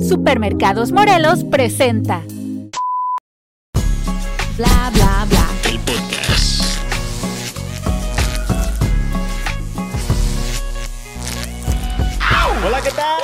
Supermercados Morelos presenta. Bla bla bla. El podcast. Hola, ¿qué tal?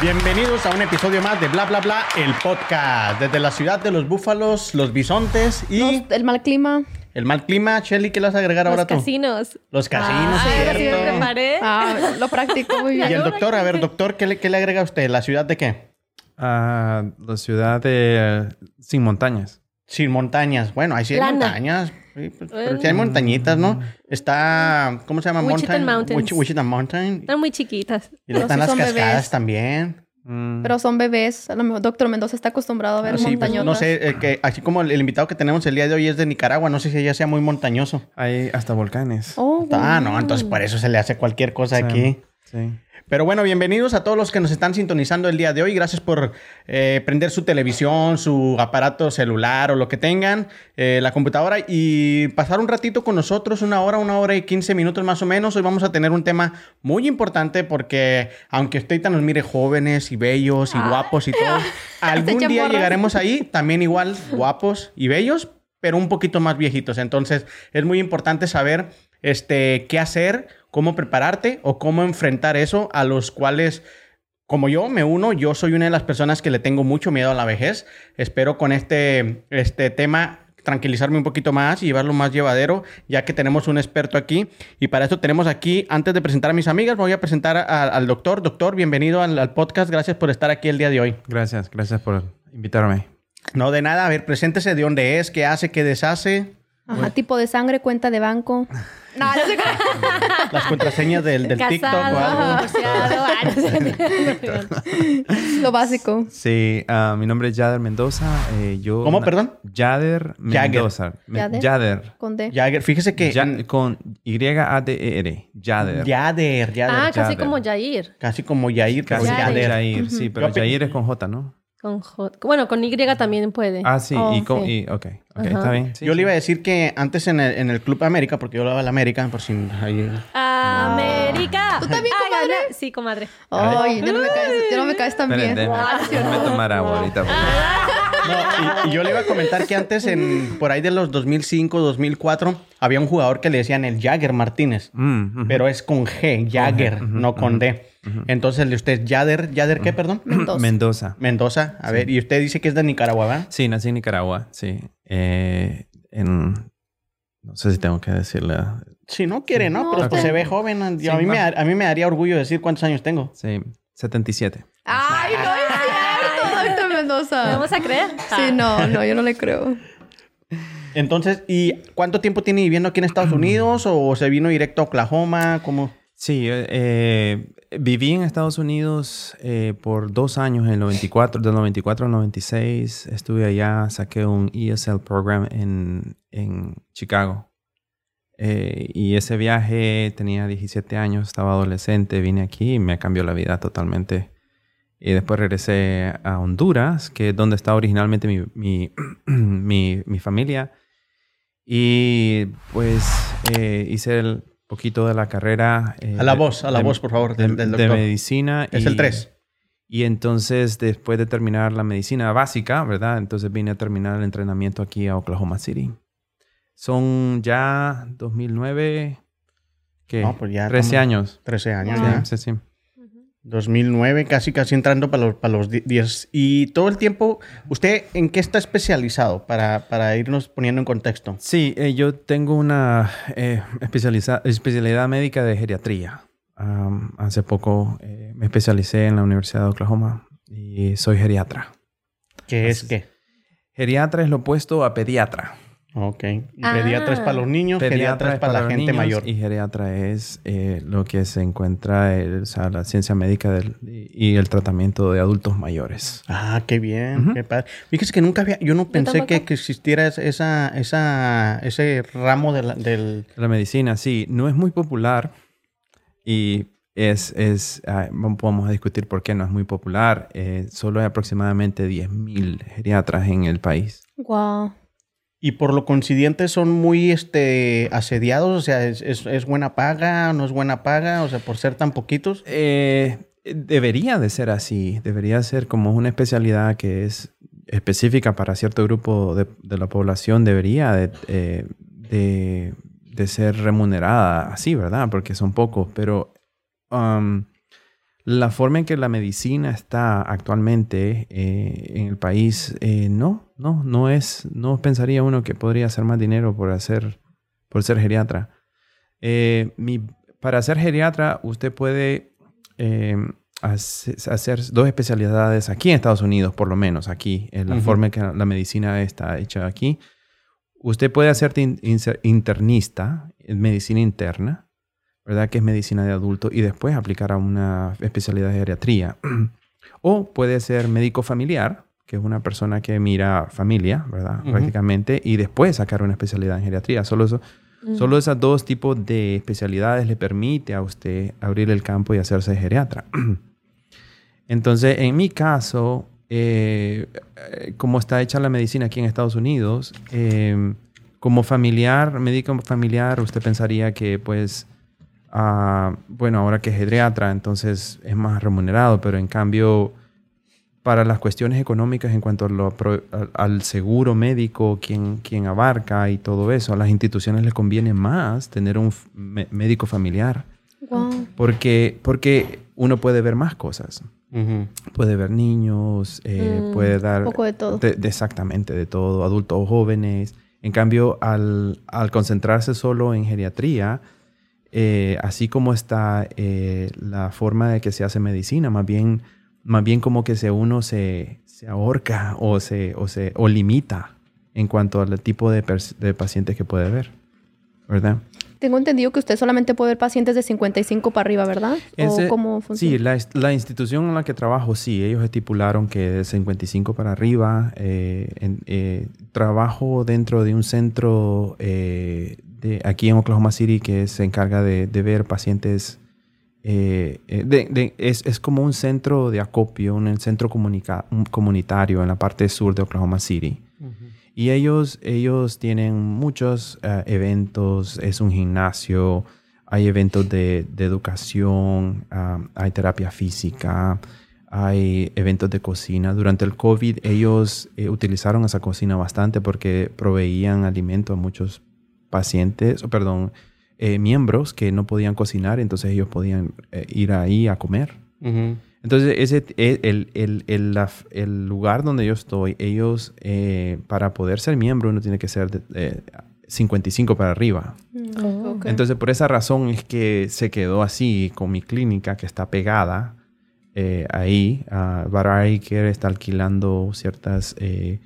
Bienvenidos a un episodio más de Bla Bla Bla, el podcast. Desde la ciudad de los búfalos, los bisontes y Los- el mal clima. El mal clima. Shelly, ¿qué le vas a agregar ahora Los tú? casinos. Los casinos, ahora sí me cierto. preparé. Ah, lo practico muy Y bien. el doctor, a ver, doctor, ¿qué le, qué le agrega a usted? ¿La ciudad de qué? la ciudad de sin montañas. Sin montañas. Bueno, ahí sí hay Plana. montañas. Sí, pues, pero sí hay montañitas, ¿no? Está, ¿cómo se llama? Wichita Mountains. Wich- Wichita Mountain. Están muy chiquitas. Y luego están sí las cascadas bebés. también. Mm, Pero son bebés. A lo mejor doctor Mendoza está acostumbrado a ver Ah, sí, pues, no sé, eh, que, así como el, el invitado que tenemos el día de hoy es de Nicaragua, no sé si ella sea muy montañoso. hay hasta volcanes. Oh, Ah, no, entonces por eso se le hace cualquier cosa Sí. aquí. Sí. Pero bueno, bienvenidos a todos los que nos están sintonizando el día de hoy. Gracias por eh, prender su televisión, su aparato celular o lo que tengan, eh, la computadora y pasar un ratito con nosotros, una hora, una hora y quince minutos más o menos. Hoy vamos a tener un tema muy importante porque aunque usted nos mire jóvenes y bellos y guapos y todo, algún día llegaremos ahí también igual guapos y bellos, pero un poquito más viejitos. Entonces es muy importante saber este, qué hacer, cómo prepararte o cómo enfrentar eso a los cuales, como yo me uno, yo soy una de las personas que le tengo mucho miedo a la vejez. Espero con este, este tema tranquilizarme un poquito más y llevarlo más llevadero, ya que tenemos un experto aquí. Y para eso tenemos aquí, antes de presentar a mis amigas, voy a presentar a- al doctor. Doctor, bienvenido al, al podcast. Gracias por estar aquí el día de hoy. Gracias, gracias por invitarme. No, de nada. A ver, preséntese de dónde es, qué hace, qué deshace. Ajá, tipo de sangre, cuenta de banco. No, no sé Las contraseñas del, del TikTok o algo. ah. Lo básico. Sí, ah, mi nombre es Yader Mendoza. eh, yo ¿Cómo, perdón? Yader. Mendoza. Me- Yader. Yader. Con D. Jagger, fíjese que... Ya- con Y-A-D-E-R. Yader. Yader, Yader. Ah, casi Yader. como Jair. Casi como Yair, pero Casi Yader. como Yader. Jair, sí, pero Jair es con J, ¿no? Con J. Bueno, con Y también puede. Ah, sí, Oh, y con... sí. Y, ok, ok, Ajá. está bien. Sí, yo le iba a decir que antes en el, en el Club América, porque yo lo hago la América, por si ahí... América. ¿Tú también, Ah, comadre? Sí, comadre. Ay, ya no me caes, ya no me caes tan bien. déjame, déjame tomar agua ahorita. No, y, y yo le iba a comentar que antes, en, por ahí de los 2005, 2004, había un jugador que le decían el Jagger Martínez. Mm. Pero es con G, Jagger, no con D. Entonces, el de usted, Yader, ¿Yader qué, perdón? Mendoza. Mendoza. Mendoza. A ver, y usted dice que es de Nicaragua, ¿verdad? Sí, nací en Nicaragua, sí. Eh, en... No sé si tengo que decirle. Si no quiere, ¿no? No, Pero pues, se ve joven. Sí, a, mí me, a mí me daría orgullo decir cuántos años tengo. Sí, 77. Ay, no es cierto, doctor Mendoza. ¿Me vamos a creer? Sí, no, no, yo no le creo. Entonces, ¿y cuánto tiempo tiene viviendo aquí en Estados Unidos? ¿O se vino directo a Oklahoma? ¿Cómo? Sí, eh, eh, viví en Estados Unidos eh, por dos años, en el 94, del 94 al 96. Estuve allá, saqué un ESL program en, en Chicago. Eh, y ese viaje tenía 17 años, estaba adolescente, vine aquí y me cambió la vida totalmente. Y después regresé a Honduras, que es donde está originalmente mi, mi, mi, mi familia. Y pues eh, hice el poquito de la carrera. eh, A la de- voz, a la de- voz, por favor, del, del de doctor. medicina. Es y- el 3. Y entonces, después de terminar la medicina básica, ¿verdad? Entonces vine a terminar el entrenamiento aquí a Oklahoma City. Son ya 2009, ¿qué? No, pues ya 13 estamos- años. 13 años ya. Sí, sí. 2009, casi casi entrando para los, para los di- 10. Y todo el tiempo, ¿usted en qué está especializado? Para, para irnos poniendo en contexto. Sí, eh, yo tengo una eh, especializa- especialidad médica de geriatría. Hace poco eh, me especialicé en la Universidad de Oklahoma y soy geriatra. ¿Qué es qué? Geriatra es lo opuesto a pediatra. Ok. Y Ah. Es para los niños, geriatra es para, la gente niños mayor. Y geriatra es eh, lo que se encuentra, eh, o sea, la ciencia médica del- y el tratamiento de adultos mayores. Ah, qué bien, qué padre. Fíjese que nunca había, yo no pensé que, que existiera es- esa, esa, ese ramo de la- del... La medicina, sí, no es muy popular y es, es ah, vamos a discutir por qué no es muy popular. Eh, solo hay aproximadamente 10.000 geriatras en el país. Wow. Y por lo coincidente son muy este, asediados, o sea, es, es- buena paga, no es buena paga, o sea, por ser tan poquitos. Eh, Debería de ser así, debería ser como una especialidad que es específica para cierto grupo de, de la población, debería de, eh, de ser remunerada así, ¿verdad? Porque son pocos, pero um, la forma en que la medicina está actualmente eh, en el país, eh, no, no, no es, no pensaría uno que podría hacer más dinero por hacer, por ser geriatra. Eh, mi- para ser geriatra, usted puede hace- hacer dos especialidades aquí en Estados Unidos, por lo menos aquí, en la forma en que la medicina está hecha aquí. Usted puede hacerte in- internista en medicina interna, ¿verdad? Que es medicina de adulto, y después aplicar a una especialidad de geriatría. o puede ser médico familiar, que es una persona que mira familia, ¿verdad? Ujú. Prácticamente, y después sacar una especialidad en geriatría. Solo eso, Solo esos dos tipos de especialidades le permite a usted abrir el campo y hacerse geriatra. Entonces, en mi caso, eh, eh, como está hecha la medicina aquí en Estados Unidos, eh, como familiar, médico familiar, usted pensaría que, pues, ah, bueno, ahora que es geriatra, entonces es más remunerado, pero en cambio, para las cuestiones económicas en cuanto a lo al, al seguro médico, quien, quien abarca y todo eso, a las instituciones les conviene más tener un médico familiar, Wow. porque, porque uno puede ver más cosas. Ujú. Puede ver niños, eh, Mm, puede dar... Un poco de todo. de- de exactamente, de todo, adultos o jóvenes. En cambio, al, al concentrarse solo en geriatría, eh, así como está eh, la forma de que se hace medicina, más bien, más bien como que se uno se, se ahorca o se, o se o limita en cuanto al tipo de, de pacientes que puede ver, ¿verdad? Tengo entendido que usted solamente puede ver pacientes de 55 para arriba, ¿verdad? Ese- ¿O cómo funciona? Sí, la, la institución en la que trabajo, sí, ellos estipularon que de 55 para arriba, eh, en- eh, trabajo dentro de un centro eh, de, aquí en Oklahoma City que se encarga de, de ver pacientes, eh, eh, de- de- es, es como un centro de acopio, un centro comunica- un comunitario en la parte sur de Oklahoma City. Y ellos, ellos tienen muchos eh, eventos, es un gimnasio, hay eventos de, de educación, ah, hay terapia física, hay eventos de cocina. Durante el COVID ellos eh, utilizaron esa cocina bastante porque proveían alimento a muchos pacientes, o perdón, eh, miembros que no podían cocinar, entonces ellos podían eh, ir ahí a comer. Ujú. Entonces, ese, el, el- el- el- la- el lugar donde yo estoy, ellos, eh, para poder ser miembro, uno tiene que ser de, eh, 55 para arriba. Mm, ok. Entonces, por esa razón es que se quedó así con mi clínica, que está pegada eh, ahí. Uh, Care está alquilando ciertas eh,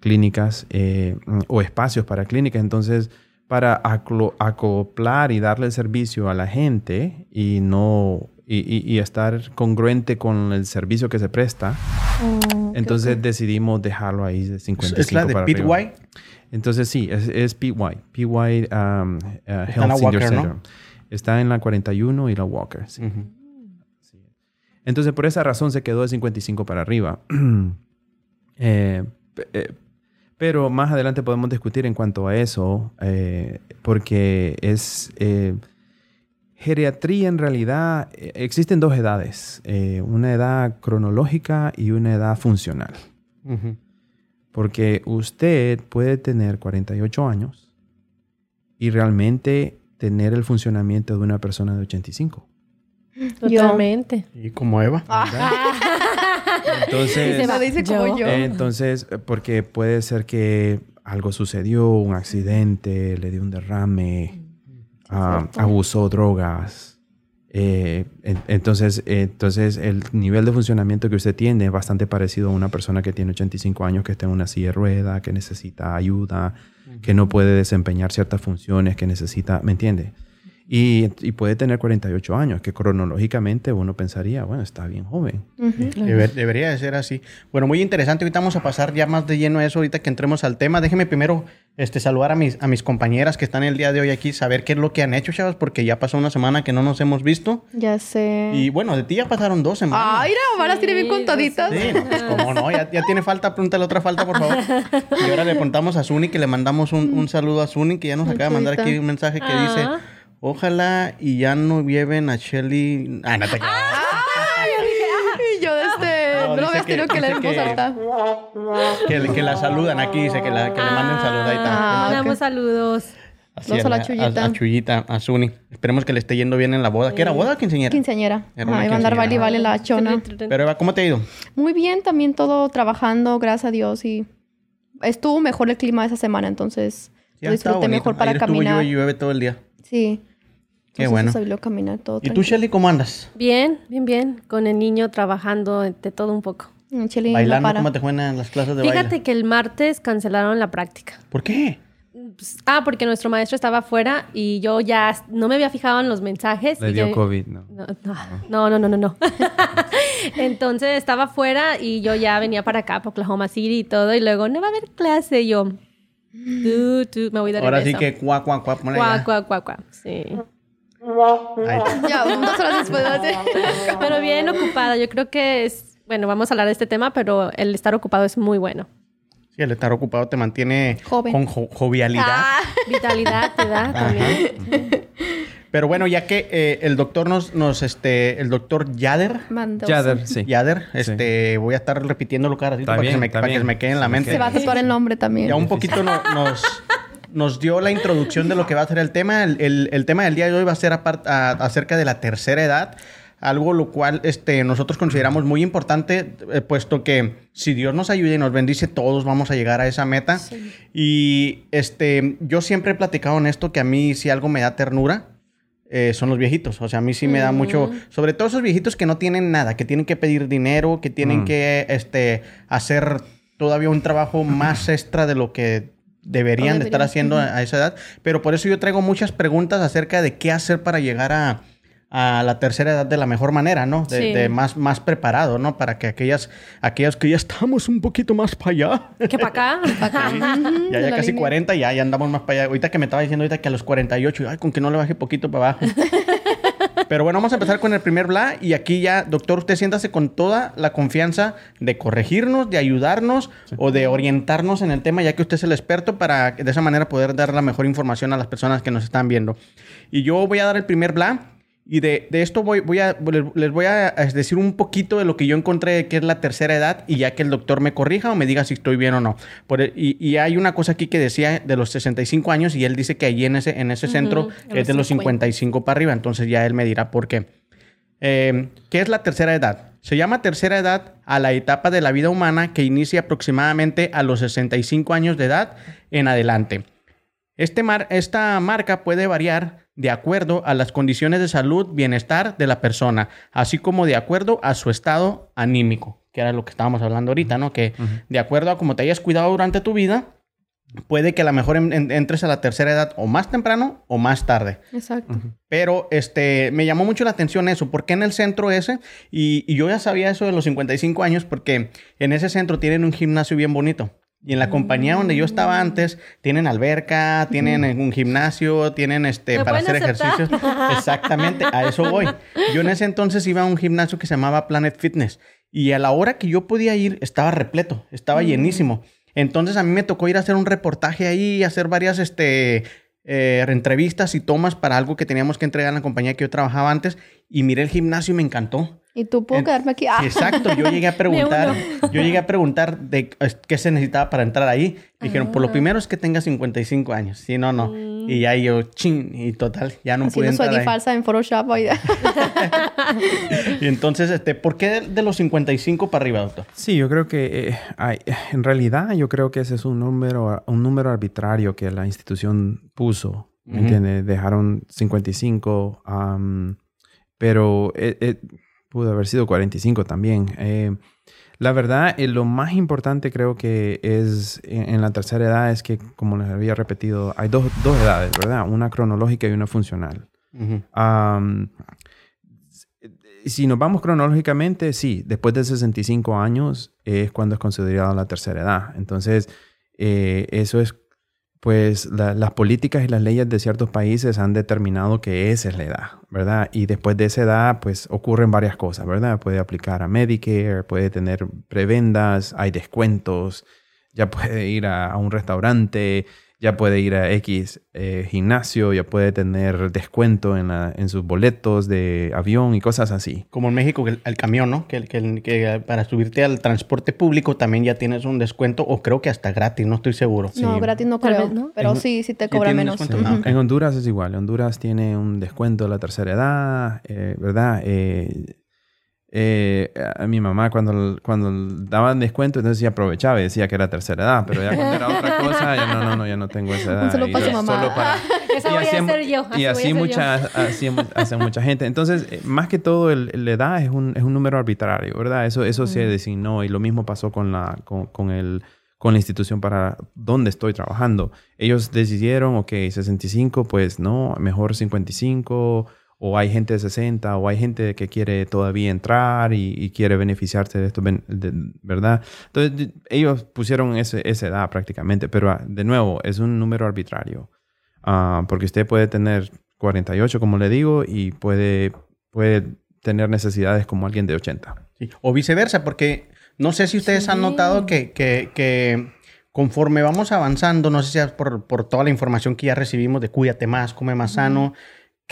clínicas eh, o espacios para clínicas. Entonces, para aclo- acoplar y darle el servicio a la gente y no y, y- y estar congruente con el servicio que se presta, Oh, entonces decidimos dejarlo ahí de 55 ¿Es la de para Pete arriba. White? Entonces sí, es, es PY. PY um, uh, en Health la Senior Walker, ¿no? Center. Está en la 41 y la Walker. sí. Entonces por esa razón se quedó de 55 para arriba. Eh, eh, pero más adelante podemos discutir en cuanto a eso, eh, porque es... eh, geriatría en realidad, eh, existen dos edades, eh, una edad cronológica y una edad funcional. Porque usted puede tener 48 años y realmente tener el funcionamiento de una persona de 85. Totalmente. Y como Eva. Entonces, Lo dice como Yo. yo. entonces, porque puede ser que algo sucedió, un accidente, le dio un derrame, ah, abusó drogas. eh, en- entonces, entonces, el nivel de funcionamiento que usted tiene es bastante parecido a una persona que tiene 85 años, que está en una silla de rueda, que necesita ayuda, que no puede desempeñar ciertas funciones, que necesita, ¿me entiende? Y, y puede tener 48 años, que cronológicamente uno pensaría, bueno, está bien joven. Debería de ser así. Bueno, muy interesante. Ahorita vamos a pasar ya más de lleno a eso, ahorita que entremos al tema. Déjeme primero este, saludar a mis, a mis compañeras que están el día de hoy aquí, saber qué es lo que han hecho, chavos, porque ya pasó una semana que no nos hemos visto. Ya sé. Y bueno, de ti ya pasaron dos semanas. Ay, no, ahora las tiene bien Sí, contaditas. Sí, no, pues cómo no, ya, ya tiene falta, pregúntale otra falta, por favor. Y ahora le preguntamos a Zuni que le mandamos un, un saludo a Zuni, que ya nos acaba de mandar aquí un mensaje que Ah. dice, ojalá y ya no lleven a Shelly... Ah, no te creas. Y yo de este... No, que- que leer en voz que- alta. Que, que la saludan aquí, dice que, la- que le manden saludos. Ahí está. Ah, Mandamos ok. saludos. Así a la A, Chuyita. a Chuyita, a Zuni. Esperemos que le esté yendo bien en la boda. ¿Qué era boda o quinceañera? Quinceañera. Era Ahí va a andar vale vale la chona. Pero Eva, ¿cómo te ha ido? Muy bien, también todo trabajando, gracias a Dios. Y estuvo mejor el clima esa semana, entonces Ya lo disfruté mejor para Ayer estuvo caminar. llueve y llueve todo el día. Sí. Qué Entonces, bueno. salió a caminar todo ¿Y tú. Shelly, cómo andas? Bien, bien, bien. Con el niño trabajando de todo un poco. Mm, no Bailando, para. ¿cómo te fue en las clases de Fíjate baile? que el martes cancelaron la práctica. ¿Por qué? Pues, ah, porque nuestro maestro estaba afuera y yo ya no me había fijado en los mensajes. Le y dio yo- COVID, ¿no? No, no, no, no, no, no. Entonces estaba afuera y yo ya venía para acá, para Oklahoma City y todo, y luego no va a haber clase. Y yo, tú, tú, me voy de Ahora sí regreso. que cuá, cuá, cuá. Cuá, cuá, cuá, cuá. Sí. Ya, dos horas después. Pero bien ocupada. Yo creo que es, bueno, vamos a hablar de este tema, pero el estar ocupado es muy bueno. Sí, el estar ocupado te mantiene Joven. con jo- jovialidad. Ah, vitalidad te da también. Pero bueno, ya que eh, el doctor nos, nos, este, el doctor Yader, Mandó. Yader, sí. Yader, este, voy a estar repitiéndolo cada ratito para, que, se me, para que se me quede en la mente. Se va a tatuar el nombre también. Ya un poquito no- nos, nos dio la introducción de lo que va a ser el tema. El, el- el tema del día de hoy va a ser apart- a- acerca de la tercera edad. Algo lo cual este, nosotros consideramos muy importante, eh, puesto que si Dios nos ayuda y nos bendice, todos vamos a llegar a esa meta. Y este, yo siempre he platicado en esto que a mí si algo me da ternura, eh, son los viejitos. O sea, a mí sí me da mucho, sobre todo esos viejitos que no tienen nada, que tienen que pedir dinero, que tienen Mm. que este, hacer todavía un trabajo más extra de lo que deberían de estar haciendo a, a esa edad. Pero por eso yo traigo muchas preguntas acerca de qué hacer para llegar a, a la tercera edad de la mejor manera, ¿no? De, Sí. de más, más preparado, ¿no? Para que aquellas, aquellas que ya estamos un poquito más para allá. ¿Qué para acá? Ya, ya casi línea. 40, ya, ya andamos más para allá. Ahorita que me estaba diciendo ahorita que a los 48, ay, con que no le baje poquito para abajo. Pero bueno, vamos a empezar con el primer bla. Y aquí ya, doctor, usted siéntase con toda la confianza de corregirnos, de ayudarnos o de orientarnos en el tema, ya que usted es el experto, para de esa manera poder dar la mejor información a las personas que nos están viendo. Y yo voy a dar el primer bla. Y de, de esto voy, voy a, les voy a decir un poquito de lo que yo encontré que es la tercera edad y ya que el doctor me corrija o me diga si estoy bien o no. Por el- y, y hay una cosa aquí que decía de los 65 años y él dice que allí en ese, en ese centro en es de los los 50. 55 para arriba. Entonces ya él me dirá por qué. Eh, ¿Qué es la tercera edad? Se llama tercera edad a la etapa de la vida humana que inicia aproximadamente a los 65 años de edad en adelante. Este mar- esta marca puede variar de acuerdo a las condiciones de salud, bienestar de la persona, así como de acuerdo a su estado anímico, que era lo que estábamos hablando ahorita, ¿no? Que de acuerdo a cómo te hayas cuidado durante tu vida, puede que a lo mejor en- en- entres a la tercera edad o más temprano o más tarde. Exacto. Pero este, me llamó mucho la atención eso. ¿Por qué en el centro ese? Y, y yo ya sabía eso de los 55 años porque en ese centro tienen un gimnasio bien bonito. Y en la compañía donde yo estaba antes, tienen alberca, tienen un gimnasio, tienen este ¿Me para hacer aceptar? ejercicios. Exactamente, a eso voy. Yo en ese entonces iba a un gimnasio que se llamaba Planet Fitness. Y a la hora que yo podía ir, estaba repleto, estaba llenísimo. Entonces a mí me tocó ir a hacer un reportaje ahí, hacer varias este, eh, entrevistas y tomas para algo que teníamos que entregar en la compañía que yo trabajaba antes. Y miré el gimnasio y me encantó. Y tú puedo En- quedarme aquí. Ah, Sí, exacto, yo llegué a preguntar, yo llegué a preguntar de qué se necesitaba para entrar ahí. Dijeron, Ah. por lo primero es que tenga 55 años. Si no, no. Y ya yo, chin, y total, ya no pude haciendo su entrar ID ahí. falsa en Photoshop. ahí. Y entonces, este, ¿por qué de, de los 55 para arriba, doctor? Sí, yo creo que eh, hay- en realidad yo creo que ese es un número, un número arbitrario que la institución puso. ¿Me entiendes? Dejaron 55, am, pero eh, eh, pudo haber sido 45 también. Eh, la verdad, eh, lo más importante creo que es en, en la tercera edad es que, como les había repetido, hay dos, dos edades, ¿verdad? Una cronológica y una funcional. Ujú. Am, si nos vamos cronológicamente, sí, después de 65 años es cuando es considerado la tercera edad. Entonces, eh, eso es, pues, la- las políticas y las leyes de ciertos países han determinado que esa es la edad, ¿verdad? Y después de esa edad, pues, ocurren varias cosas, ¿verdad? Puede aplicar a Medicare, puede tener prebendas, hay descuentos, ya puede ir a, a un restaurante, ya puede ir a X eh, gimnasio, ya puede tener descuento en, la- en sus boletos de avión y cosas así. Como en México, que el, el camión, ¿no? Que, que, que para subirte al transporte público también ya tienes un descuento, o creo que hasta gratis, no estoy seguro. No, gratis no Tal creo. vez, ¿no? Pero En- sí, sí te ¿Sí cobra menos. Ah. En Honduras es igual. Honduras tiene un descuento de la tercera edad, eh, ¿verdad? Eh, eh, a mi mamá cuando, cuando daban descuento, entonces sí aprovechaba y decía que era tercera edad, pero ya cuando era otra cosa, ya no, no, no, ya no tengo esa edad. Y mamá. solo para- Esa y voy así, a ser yo. y así mucha, así hace mucha gente. Entonces, eh, más que todo, la edad es un, es un número arbitrario, ¿verdad? Eso, eso se designó y lo mismo pasó con la, con, con el, con la institución para donde estoy trabajando. Ellos decidieron, ok, 65, pues no, mejor 55, o hay gente de 60, o hay gente que quiere todavía entrar y, y quiere beneficiarse de esto, de- ¿verdad? Entonces, de- ellos pusieron ese, esa edad prácticamente, pero ah, de nuevo, es un número arbitrario. Ah, porque usted puede tener 48, como le digo, y puede, puede tener necesidades como alguien de 80. Sí, O viceversa, porque no sé si ustedes han notado que, que- que conforme vamos avanzando, no sé si es por, por toda la información que ya recibimos de cuídate más, come más sano,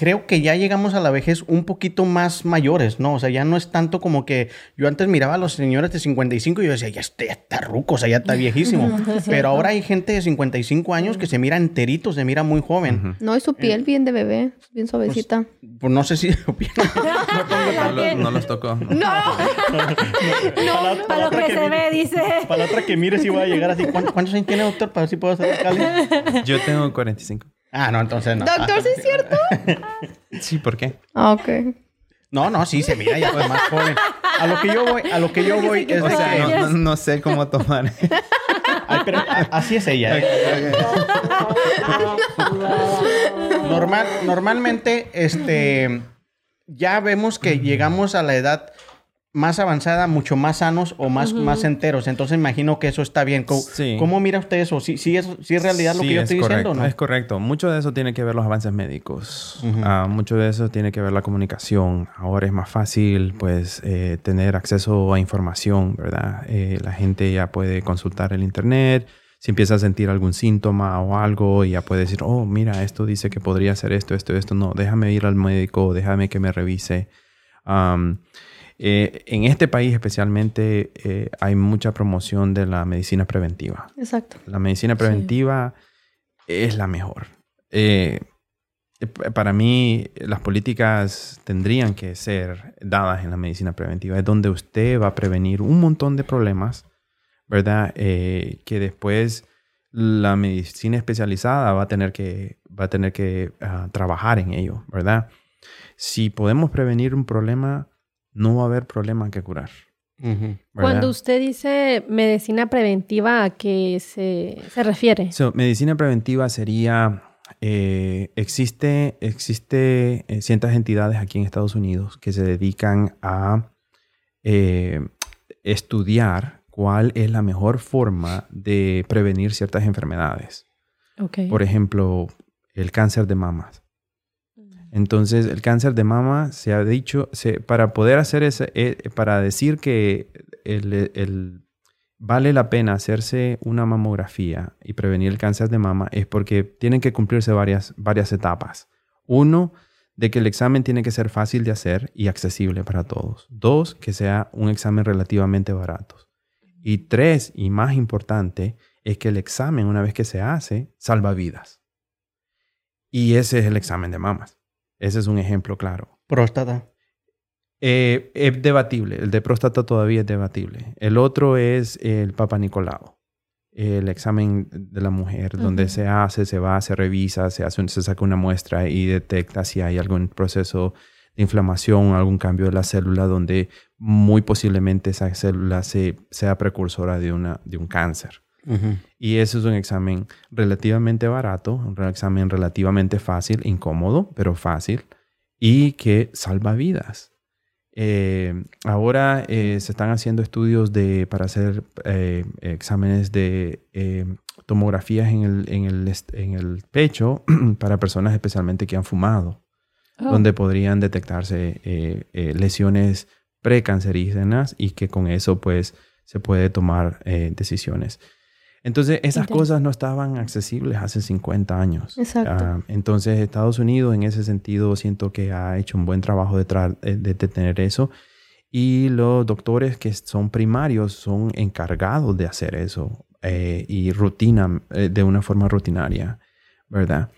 creo que ya llegamos a la vejez un poquito más mayores, ¿no? O sea, ya no es tanto como que yo antes miraba a los señores de 55 y yo decía, ya está, ya está ruco, o sea, ya está viejísimo. Pero ahora hay gente de 55 años que se mira enterito, se mira muy joven. No, y su piel bien de bebé, bien suavecita. Pues no sé si... No, lo- no los tocó. ¡No! no, Para lo que se ve, dice. Para la otra que mire si voy a llegar así. ¿Cuántos, cuántos años tiene, doctor? Para ver si puedo hacer Cali. Yo tengo 45. Ah, no, entonces no. Doctor, ¿sí es cierto? Sí, ¿por qué? Ah, ok. No, no, sí, se mira ya pues más joven. A lo que yo voy, a lo que yo voy es O sea, que... no, no- no sé cómo tomar. Ay, pero así es ella. ¿eh? Normal, normalmente, este, ya vemos que llegamos a la edad más avanzada, mucho más sanos o más, más enteros. Entonces imagino que eso está bien. ¿Cómo, Sí. cómo mira usted eso? ¿Sí, sí es, sí es realidad lo Sí, que yo es estoy correcto, diciendo o no? Es correcto. Mucho de eso tiene que ver los avances médicos. Ah, mucho de eso tiene que ver la comunicación. Ahora es más fácil, pues, eh, tener acceso a información, ¿verdad? Eh, la gente ya puede consultar el internet. Si empieza a sentir algún síntoma o algo, ya puede decir, oh, mira, esto dice que podría ser esto, esto, esto. No, déjame ir al médico, déjame que me revise. Eh, en este país especialmente eh, hay mucha promoción de la medicina preventiva. Exacto. La medicina preventiva es la mejor. Eh, p- para mí, las políticas tendrían que ser dadas en la medicina preventiva. Es donde usted va a prevenir un montón de problemas, ¿verdad? Eh, que después la medicina especializada va a tener que, va a tener que ah, trabajar en ello, ¿verdad? Si podemos prevenir un problema, no va a haber problema que curar. Cuando usted dice medicina preventiva, ¿a qué se, se refiere? So, medicina preventiva sería, eh, existe, existe eh, ciertas entidades aquí en Estados Unidos que se dedican a eh, estudiar cuál es la mejor forma de prevenir ciertas enfermedades. Por ejemplo, el cáncer de mamas. Entonces, el cáncer de mama se ha dicho, para poder hacer ese, eh, para decir que el- el- vale la pena hacerse una mamografía y prevenir el cáncer de mama es porque tienen que cumplirse varias, varias etapas. Uno, de que el examen tiene que ser fácil de hacer y accesible para todos. Dos, que sea un examen relativamente barato. Y tres, y más importante, es que el examen, una vez que se hace, salva vidas. Y ese es el examen de mamas. Ese es un ejemplo claro. Próstata. Eh, es debatible. El de próstata todavía es debatible. El otro es el Papa Nicolau. El examen de la mujer, donde se hace, se va, se revisa, se, hace, un- se saca una muestra y detecta si hay algún proceso de inflamación, algún cambio de la célula, donde muy posiblemente esa célula se, sea precursora de, una, de un cáncer. Ujú. Y eso es un examen relativamente barato, un examen relativamente fácil, incómodo, pero fácil, y que salva vidas. Eh, ahora eh, se están haciendo estudios de, para hacer eh, exámenes de eh, tomografías en el, en, el, en el pecho para personas especialmente que han fumado, Oh. donde podrían detectarse eh, eh, lesiones precancerígenas y que con eso pues se puede tomar eh, decisiones. Entonces, esas cosas no estaban accesibles hace 50 años. Exacto. Ah, entonces, Estados Unidos, en ese sentido, siento que ha hecho un buen trabajo de, eh, de, de tener eso. Y los doctores que son primarios son encargados de hacer eso eh, y rutina, eh, de una forma rutinaria, ¿verdad?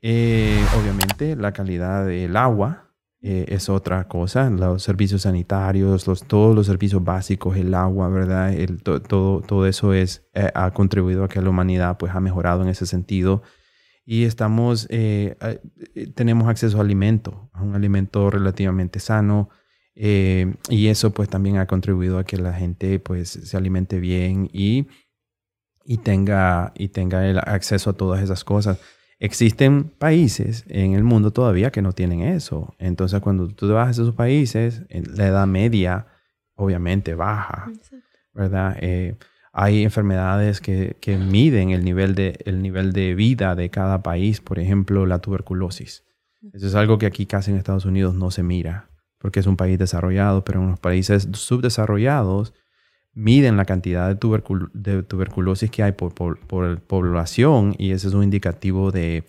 Eh, obviamente, la calidad del agua eh, es otra cosa. Los servicios sanitarios, los, todos los servicios básicos, el agua, ¿verdad? El, to- todo, todo eso es, eh, ha contribuido a que la humanidad pues, ha mejorado en ese sentido. Y estamos, eh, tenemos acceso a alimento, a un alimento relativamente sano. y eso pues también ha contribuido a que la gente pues se alimente bien y, y, tenga, y tenga el acceso a todas esas cosas. Existen países en el mundo todavía que no tienen eso. Entonces, cuando tú te vas a esos países, la edad media obviamente baja, ¿verdad? Eh, hay enfermedades que, que miden el nivel, de, el nivel de vida de cada país, por ejemplo, la tuberculosis. Eso es algo que aquí casi en Estados Unidos no se mira, porque es un país desarrollado, pero en los países subdesarrollados miden la cantidad de, tubercul- de tuberculosis que hay por, por- por población y ese es un indicativo de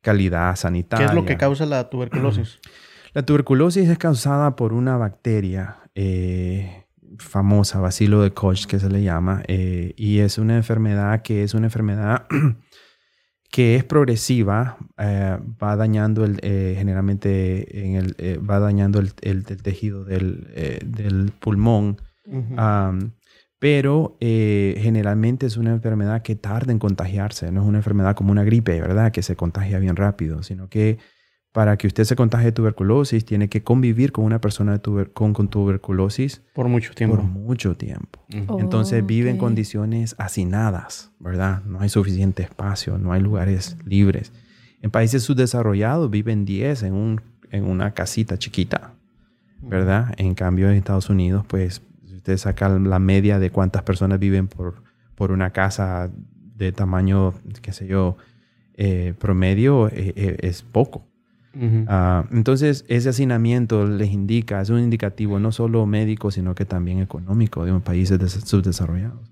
calidad ¿Qué sanitaria. es lo que causa la tuberculosis? La tuberculosis es causada por una bacteria eh, famosa, bacilo de Koch, que se le llama, eh, y es una enfermedad que es una enfermedad que es progresiva, eh, va dañando el, eh, generalmente en el, va dañando el, el- el tejido del, del pulmón, Ujú. Am, pero eh, generalmente es una enfermedad que tarda en contagiarse. No es una enfermedad como una gripe, ¿verdad? Que se contagia bien rápido, sino que para que usted se contagie de tuberculosis, tiene que convivir con una persona de tuber- con, con tuberculosis Por mucho tiempo. por mucho tiempo. Ujú. Entonces vive en Ok. condiciones hacinadas, ¿verdad? No hay suficiente espacio, no hay lugares libres. En países subdesarrollados viven 10 en, un, en una casita chiquita, ¿verdad? En cambio, en Estados Unidos, pues, si usted saca la media de cuántas personas viven por, por una casa de tamaño, qué sé yo, eh, promedio, eh, eh, es poco. Ah, entonces, ese hacinamiento les indica, es un indicativo no solo médico, sino que también económico de un países des- subdesarrollados.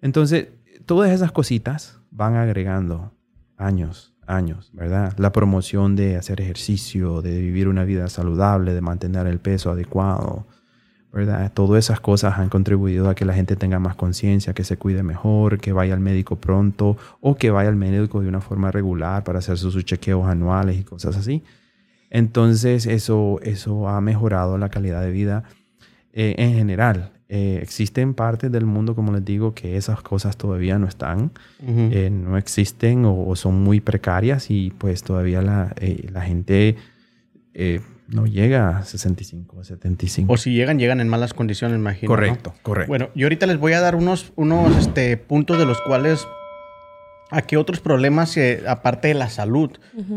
Entonces, todas esas cositas van agregando años, años, ¿verdad? La promoción de hacer ejercicio, de vivir una vida saludable, de mantener el peso adecuado, ¿verdad? Todas esas cosas han contribuido a que la gente tenga más conciencia, que se cuide mejor, que vaya al médico pronto o que vaya al médico de una forma regular para hacerse sus chequeos anuales y cosas así. Entonces, eso, eso ha mejorado la calidad de vida eh, en general. Eh, existen partes del mundo, como les digo, que esas cosas todavía no están, eh, no existen o, o son muy precarias y pues todavía la, la gente no llega a 65, 75. O si llegan, llegan en malas condiciones, imagino. ¿no? correcto, correcto. Bueno, yo ahorita les voy a dar unos, unos este, puntos de los cuales a qué otros problemas, eh, aparte de la salud,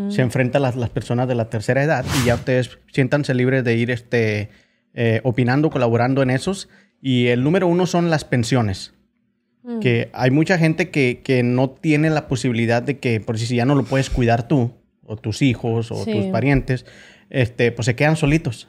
se enfrentan las, las personas de la tercera edad y ya ustedes siéntanse libres de ir este, eh, opinando, colaborando en esos. Y el número uno son las pensiones. Que hay mucha gente que, que no tiene la posibilidad de que, por si ya no lo puedes cuidar tú, o tus hijos, o Sí. tus parientes, este, pues se quedan solitos.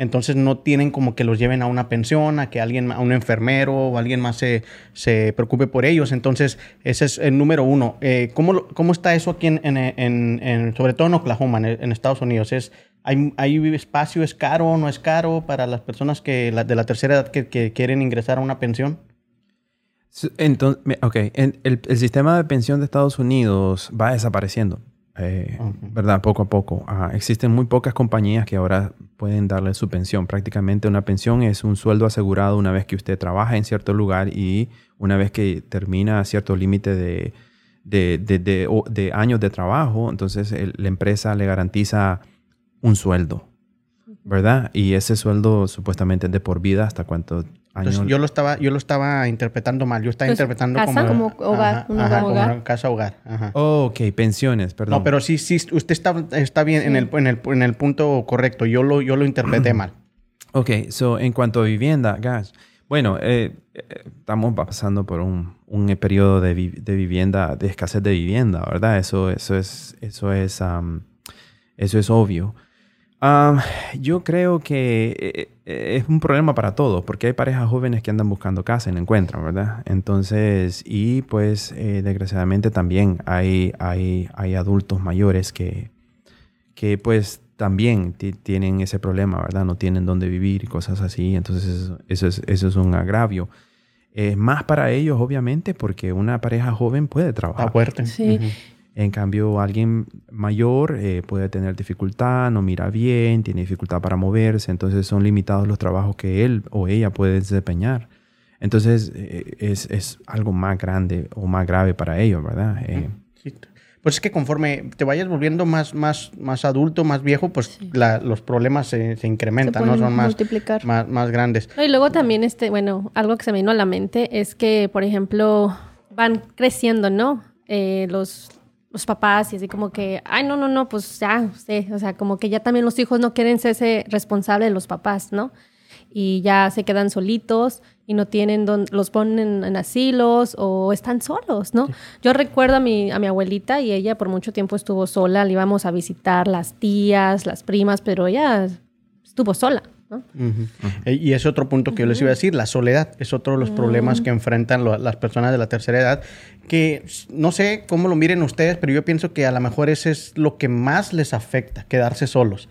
Entonces no tienen como que los lleven a una pensión, a que alguien, a un enfermero o alguien más se, se preocupe por ellos. Entonces, ese es el número uno. Eh, ¿cómo, ¿Cómo está eso aquí en, en- en- sobre todo en Oklahoma, en, Estados Unidos? ¿Es, hay, ¿Hay espacio? ¿Es caro o no es caro para las personas que, la- de la tercera edad que, que quieren ingresar a una pensión? Entonces, ok, el, el sistema de pensión de Estados Unidos va desapareciendo, eh. ¿verdad? Poco a poco. Ah, existen muy pocas compañías que ahora pueden darle su pensión. Prácticamente una pensión es un sueldo asegurado una vez que usted trabaja en cierto lugar y una vez que termina cierto límite de, de, de- de- o- de años de trabajo, entonces el- la empresa le garantiza un sueldo, ¿verdad? Y ese sueldo supuestamente es de por vida hasta cuántos Entonces, yo lo estaba, yo lo estaba interpretando mal. Yo estaba Entonces, interpretando ¿casa? como... Como hogar, Ajá, un ajá, hogar. como casa hogar. Ajá. Oh, ok, pensiones, perdón. No, pero sí, sí, usted está, está bien en, el, en, el, en el punto correcto. Yo lo, yo lo interpreté mal. Ok, so en cuanto a vivienda, gas. Bueno, eh, eh, estamos pasando por un, un periodo de, vi- de vivienda, de escasez de vivienda, ¿verdad? Eso, eso es, eso es, am, eso es obvio. Um, yo creo que eh, eh, es un problema para todos, porque hay parejas jóvenes que andan buscando casa y no encuentran, ¿verdad? Entonces, y pues eh, desgraciadamente también hay, hay, hay adultos mayores que, que pues también ti- tienen ese problema, ¿verdad? No tienen dónde vivir y cosas así. Entonces, eso, es, eso es un agravio. Es más para ellos, obviamente, porque una pareja joven puede Está trabajar. fuerte. Sí. Ujú. En cambio, alguien mayor eh, puede tener dificultad, no mira bien, tiene dificultad para moverse, entonces son limitados los trabajos que él o ella puede desempeñar. Entonces eh, es, es algo más grande o más grave para ellos, ¿verdad? Eh, Sí. Pues es que conforme te vayas volviendo más, más, más adulto, más viejo, pues la- los problemas se, se incrementan, Se ¿no? Son más, multiplicar. más, más grandes. No, y luego también, este, bueno, algo que se me vino a la mente es que, por ejemplo, van creciendo, ¿no? Eh, los, los papás y así como que, ay, no, no, no, pues ya, sí, o sea, como que ya también los hijos no quieren ser ese responsable de los papás, ¿no? Y ya se quedan solitos y no tienen donde, los ponen en asilos o están solos, ¿no? Yo recuerdo a mi, a mi abuelita y ella por mucho tiempo estuvo sola, le íbamos a visitar las tías, las primas, pero ella estuvo sola, Y es otro punto que yo les iba a decir, la soledad es otro de los problemas que enfrentan lo- las personas de la tercera edad, que no sé cómo lo miren ustedes, pero yo pienso que a lo mejor ese es lo que más les afecta, quedarse solos.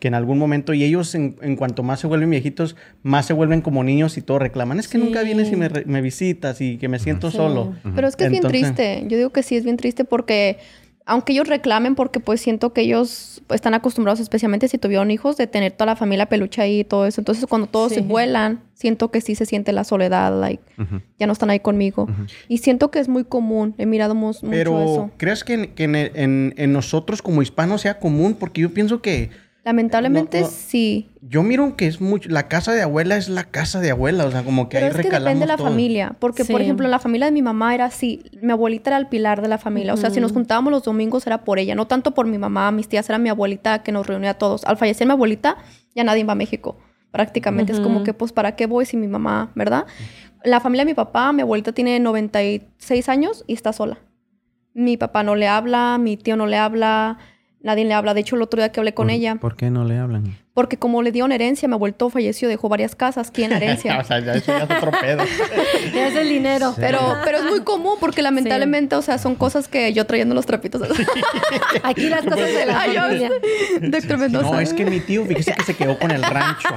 Que en algún momento, y ellos en, en cuanto más se vuelven viejitos, más se vuelven como niños y todo reclaman. Es que Sí. nunca vienes y me, visitas y que me siento Sí. solo. Pero es que es bien triste. Yo digo que sí es bien triste porque aunque ellos reclamen porque pues siento que ellos están acostumbrados especialmente si tuvieron hijos de tener toda la familia peluche ahí y todo eso. Entonces cuando todos Sí. se vuelan, siento que sí se siente la soledad, like ya no están ahí conmigo. Y siento que es muy común. He mirado mu- mucho Pero, eso. ¿crees que, en, que en- en- en nosotros como hispanos sea común? Porque yo pienso que Lamentablemente No, no. sí. yo miro que es mucho. La casa de abuela es la casa de abuela. O sea, como que Pero ahí es que depende de la familia. Porque, por ejemplo, la familia de mi mamá era así. Mi abuelita era el pilar de la familia. O sea, si nos juntábamos los domingos era por ella. No tanto por mi mamá, mis tías, era mi abuelita que nos reunía a todos. Al fallecer mi abuelita, ya nadie va a México. Prácticamente es como que, pues, ¿para qué voy si mi mamá, verdad? La familia de mi papá, mi abuelita tiene 96 años y está sola. Mi papá no le habla, mi tío no le habla, nadie le habla. De hecho, el otro día que hablé con ¿Por- ella, ¿Por qué no le hablan? Porque como le dieron herencia, mi abuelito falleció, dejó varias casas la herencia. o sea, ya eso ya es otro pedo. Es el dinero. Pero, pero es muy común porque lamentablemente, o sea, son cosas que yo trayendo los trapitos. Aquí las cosas de la Ay, yo- familia. Doctor Mendoza. no, es que mi tío, fíjese que se quedó con el rancho.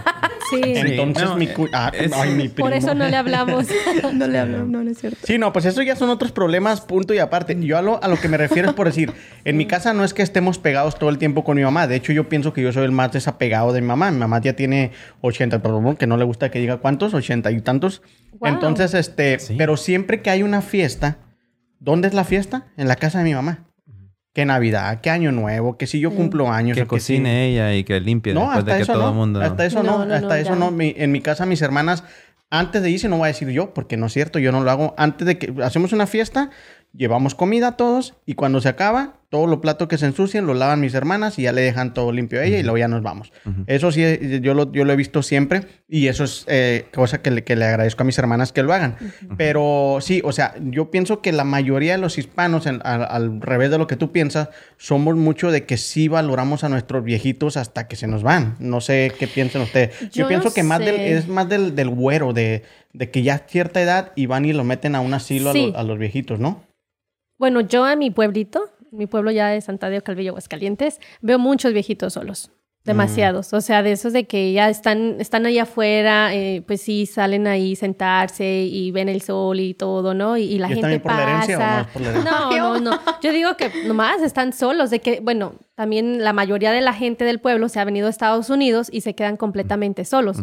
Sí. Entonces, no, mi, cu- ah, es- ay, mi Por primo. eso no le hablamos. No le hablo, no, no es cierto. Sí, no, pues eso ya son otros problemas, punto y aparte. Yo a lo, a lo que me refiero es por decir, en mi casa no es que estemos pegados todo el tiempo con mi mamá. De hecho, yo pienso que yo soy el más desapegado de mi mamá. Mi mamá ya tiene 80, perdón, que no le gusta que diga cuántos, 80 y tantos. Wow. Entonces, este, Sí. pero siempre que hay una fiesta, ¿dónde es la fiesta? En la casa de mi mamá. Que Navidad, que Año Nuevo, que si yo cumplo años. Que o que si- cocine ella y que limpie no, después hasta de que eso todo no. el mundo... Hasta eso no, No, no, hasta no, eso ya. no. Mi- en mi casa, mis hermanas, antes de irse, no voy a decir yo, porque no es cierto, yo no lo hago. Antes de que hacemos una fiesta, llevamos comida a todos y cuando se acaba, todos los platos que se ensucian los lavan mis hermanas y ya le dejan todo limpio a ella y luego ya nos vamos. Eso sí, eh, yo lo, yo lo he visto siempre y eso es eh, cosa que le, que le agradezco a mis hermanas que lo hagan. Pero sí, o sea, yo pienso que la mayoría de los hispanos, en- al, al revés de lo que tú piensas, somos mucho de que sí valoramos a nuestros viejitos hasta que se nos van. No sé qué piensan ustedes. Yo, Yo pienso no que más del, es más del, del güero, de, de que ya cierta edad y van y lo meten a un asilo a los- a los viejitos, ¿no? Bueno, yo a mi pueblito, mi pueblo ya de Santadeo, Calvillo, Aguascalientes, veo muchos viejitos solos. Demasiados. O sea, de esos de que ya están, están ahí afuera, eh, pues sí, salen ahí sentarse y ven el sol y todo, ¿no? Y, y la ¿Y gente por la herencia o no pasa. por la? No, no, no. Yo digo que nomás están solos, de que, bueno, también la mayoría de la gente del pueblo se ha venido a Estados Unidos y se quedan completamente solos.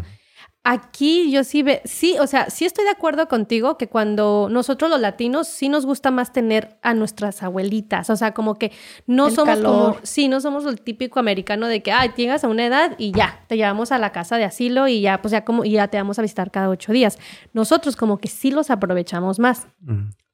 Aquí yo sí ve, sí, o sea, sí estoy de acuerdo contigo que cuando nosotros los latinos sí nos gusta más tener a nuestras abuelitas, o sea, como que no El somos calor. como, sí, no somos el típico americano de que, ay, llegas a una edad y ya, te llevamos a la casa de asilo y ya, pues ya como, y ya te vamos a visitar cada ocho días. Nosotros como que sí los aprovechamos más.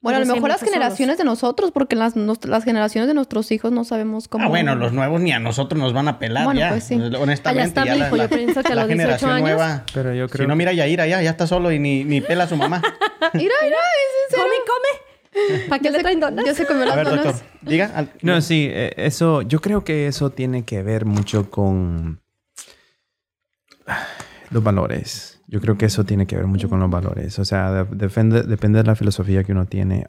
Bueno, a lo mejor las generaciones de nosotros, porque las, nos- las generaciones de nuestros hijos no sabemos cómo. Ah, bueno, los nuevos ni a nosotros nos van a pelar Bueno, ya. pues sí. Honestamente, Ah, ya ya la, yo pienso que a los 18 generación años- nueva. Pero yo creo Si no, mira Yaira, ya, ya está solo y ni, ni pela a su mamá. Mira, mira, es. Come, come. ¿Para qué Ya le se- traen donas? Ya se comió A las ver, donas. doctor, diga. al- No, sí, eh, eso, yo creo que eso tiene que ver mucho con, los valores. Yo creo que eso tiene que ver mucho con los valores. O sea, de- depende, depende de la filosofía que uno tiene.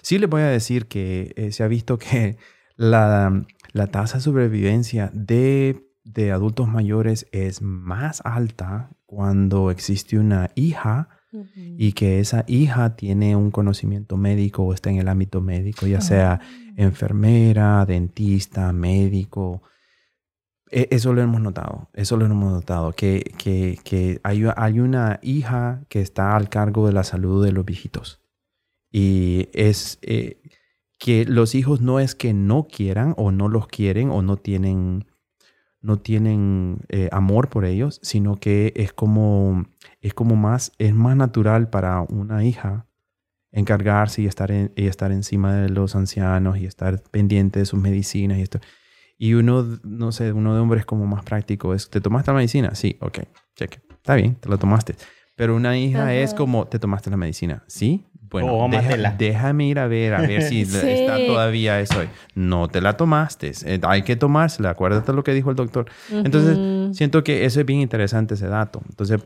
Sí les voy a decir que eh, se ha visto que la, la tasa de sobrevivencia de, de adultos mayores es más alta cuando existe una hija y que esa hija tiene un conocimiento médico o está en el ámbito médico, ya sea enfermera, dentista, médico. E- Eso lo hemos notado, eso lo hemos notado, que, que, que hay, hay una hija que está al cargo de la salud de los viejitos. Y es eh, que los hijos no es que no quieran o no los quieren o no tienen, no tienen eh, amor por ellos, sino que es como, es como más, es más natural para una hija encargarse y estar, en- y estar encima de los ancianos y estar pendiente de sus medicinas y esto. Y uno, no sé, uno de hombres es como más práctico. Es, ¿te tomaste la medicina? Sí, ok, cheque. Está bien, te la tomaste. Pero una hija es Ajá. como, ¿te tomaste la medicina? Sí. Bueno, Tómatela. deja- déjame ir a ver, a ver si Sí. está todavía eso. No te la tomaste. Eh, hay que tomársela. Acuérdate lo que dijo el doctor. Entonces, Ujú. siento que eso es bien interesante, ese dato. Entonces,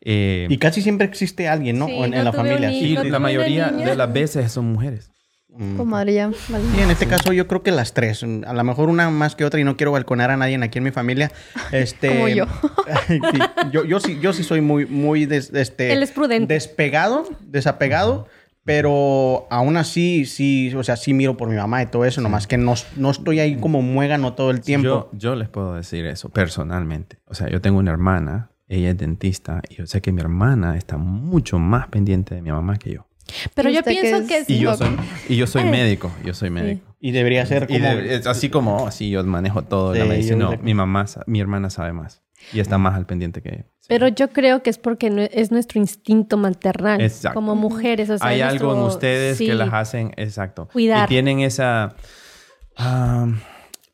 eh, Y casi siempre existe alguien, ¿no? Sí, en, no en la familia. hijo, y no sí, la mayoría de las veces son mujeres. Mm. Comadre, ya. vale. Sí, en este caso yo creo que las tres. A lo mejor una más que otra y no quiero balconar a nadie aquí en mi familia. Este, Como yo. Sí, yo, yo sí, yo sí soy muy, muy des- este, Él es prudente. despegado, desapegado, pero aún así, sí, o sea, sí miro por mi mamá y todo eso, nomás que no, no estoy ahí como muégano todo el tiempo. Yo, yo les puedo decir eso personalmente. O sea, yo tengo una hermana, ella es dentista, y yo sé que mi hermana está mucho más pendiente de mi mamá que yo. Pero ¿Y yo pienso es? que Y sí. yo soy, y yo soy Eh. médico, yo soy médico. Y debería ser Y como... de- es así como, oh, sí, yo manejo todo Sí, la medicina. No, mi mamá, mi hermana sabe más. Y está más al pendiente que. Sí. Pero yo creo que es porque no- es nuestro instinto maternal. Exacto. Como mujeres. O sea, Hay es algo en ustedes sí. que las hacen, exacto. Cuidar. Y tienen esa... ah,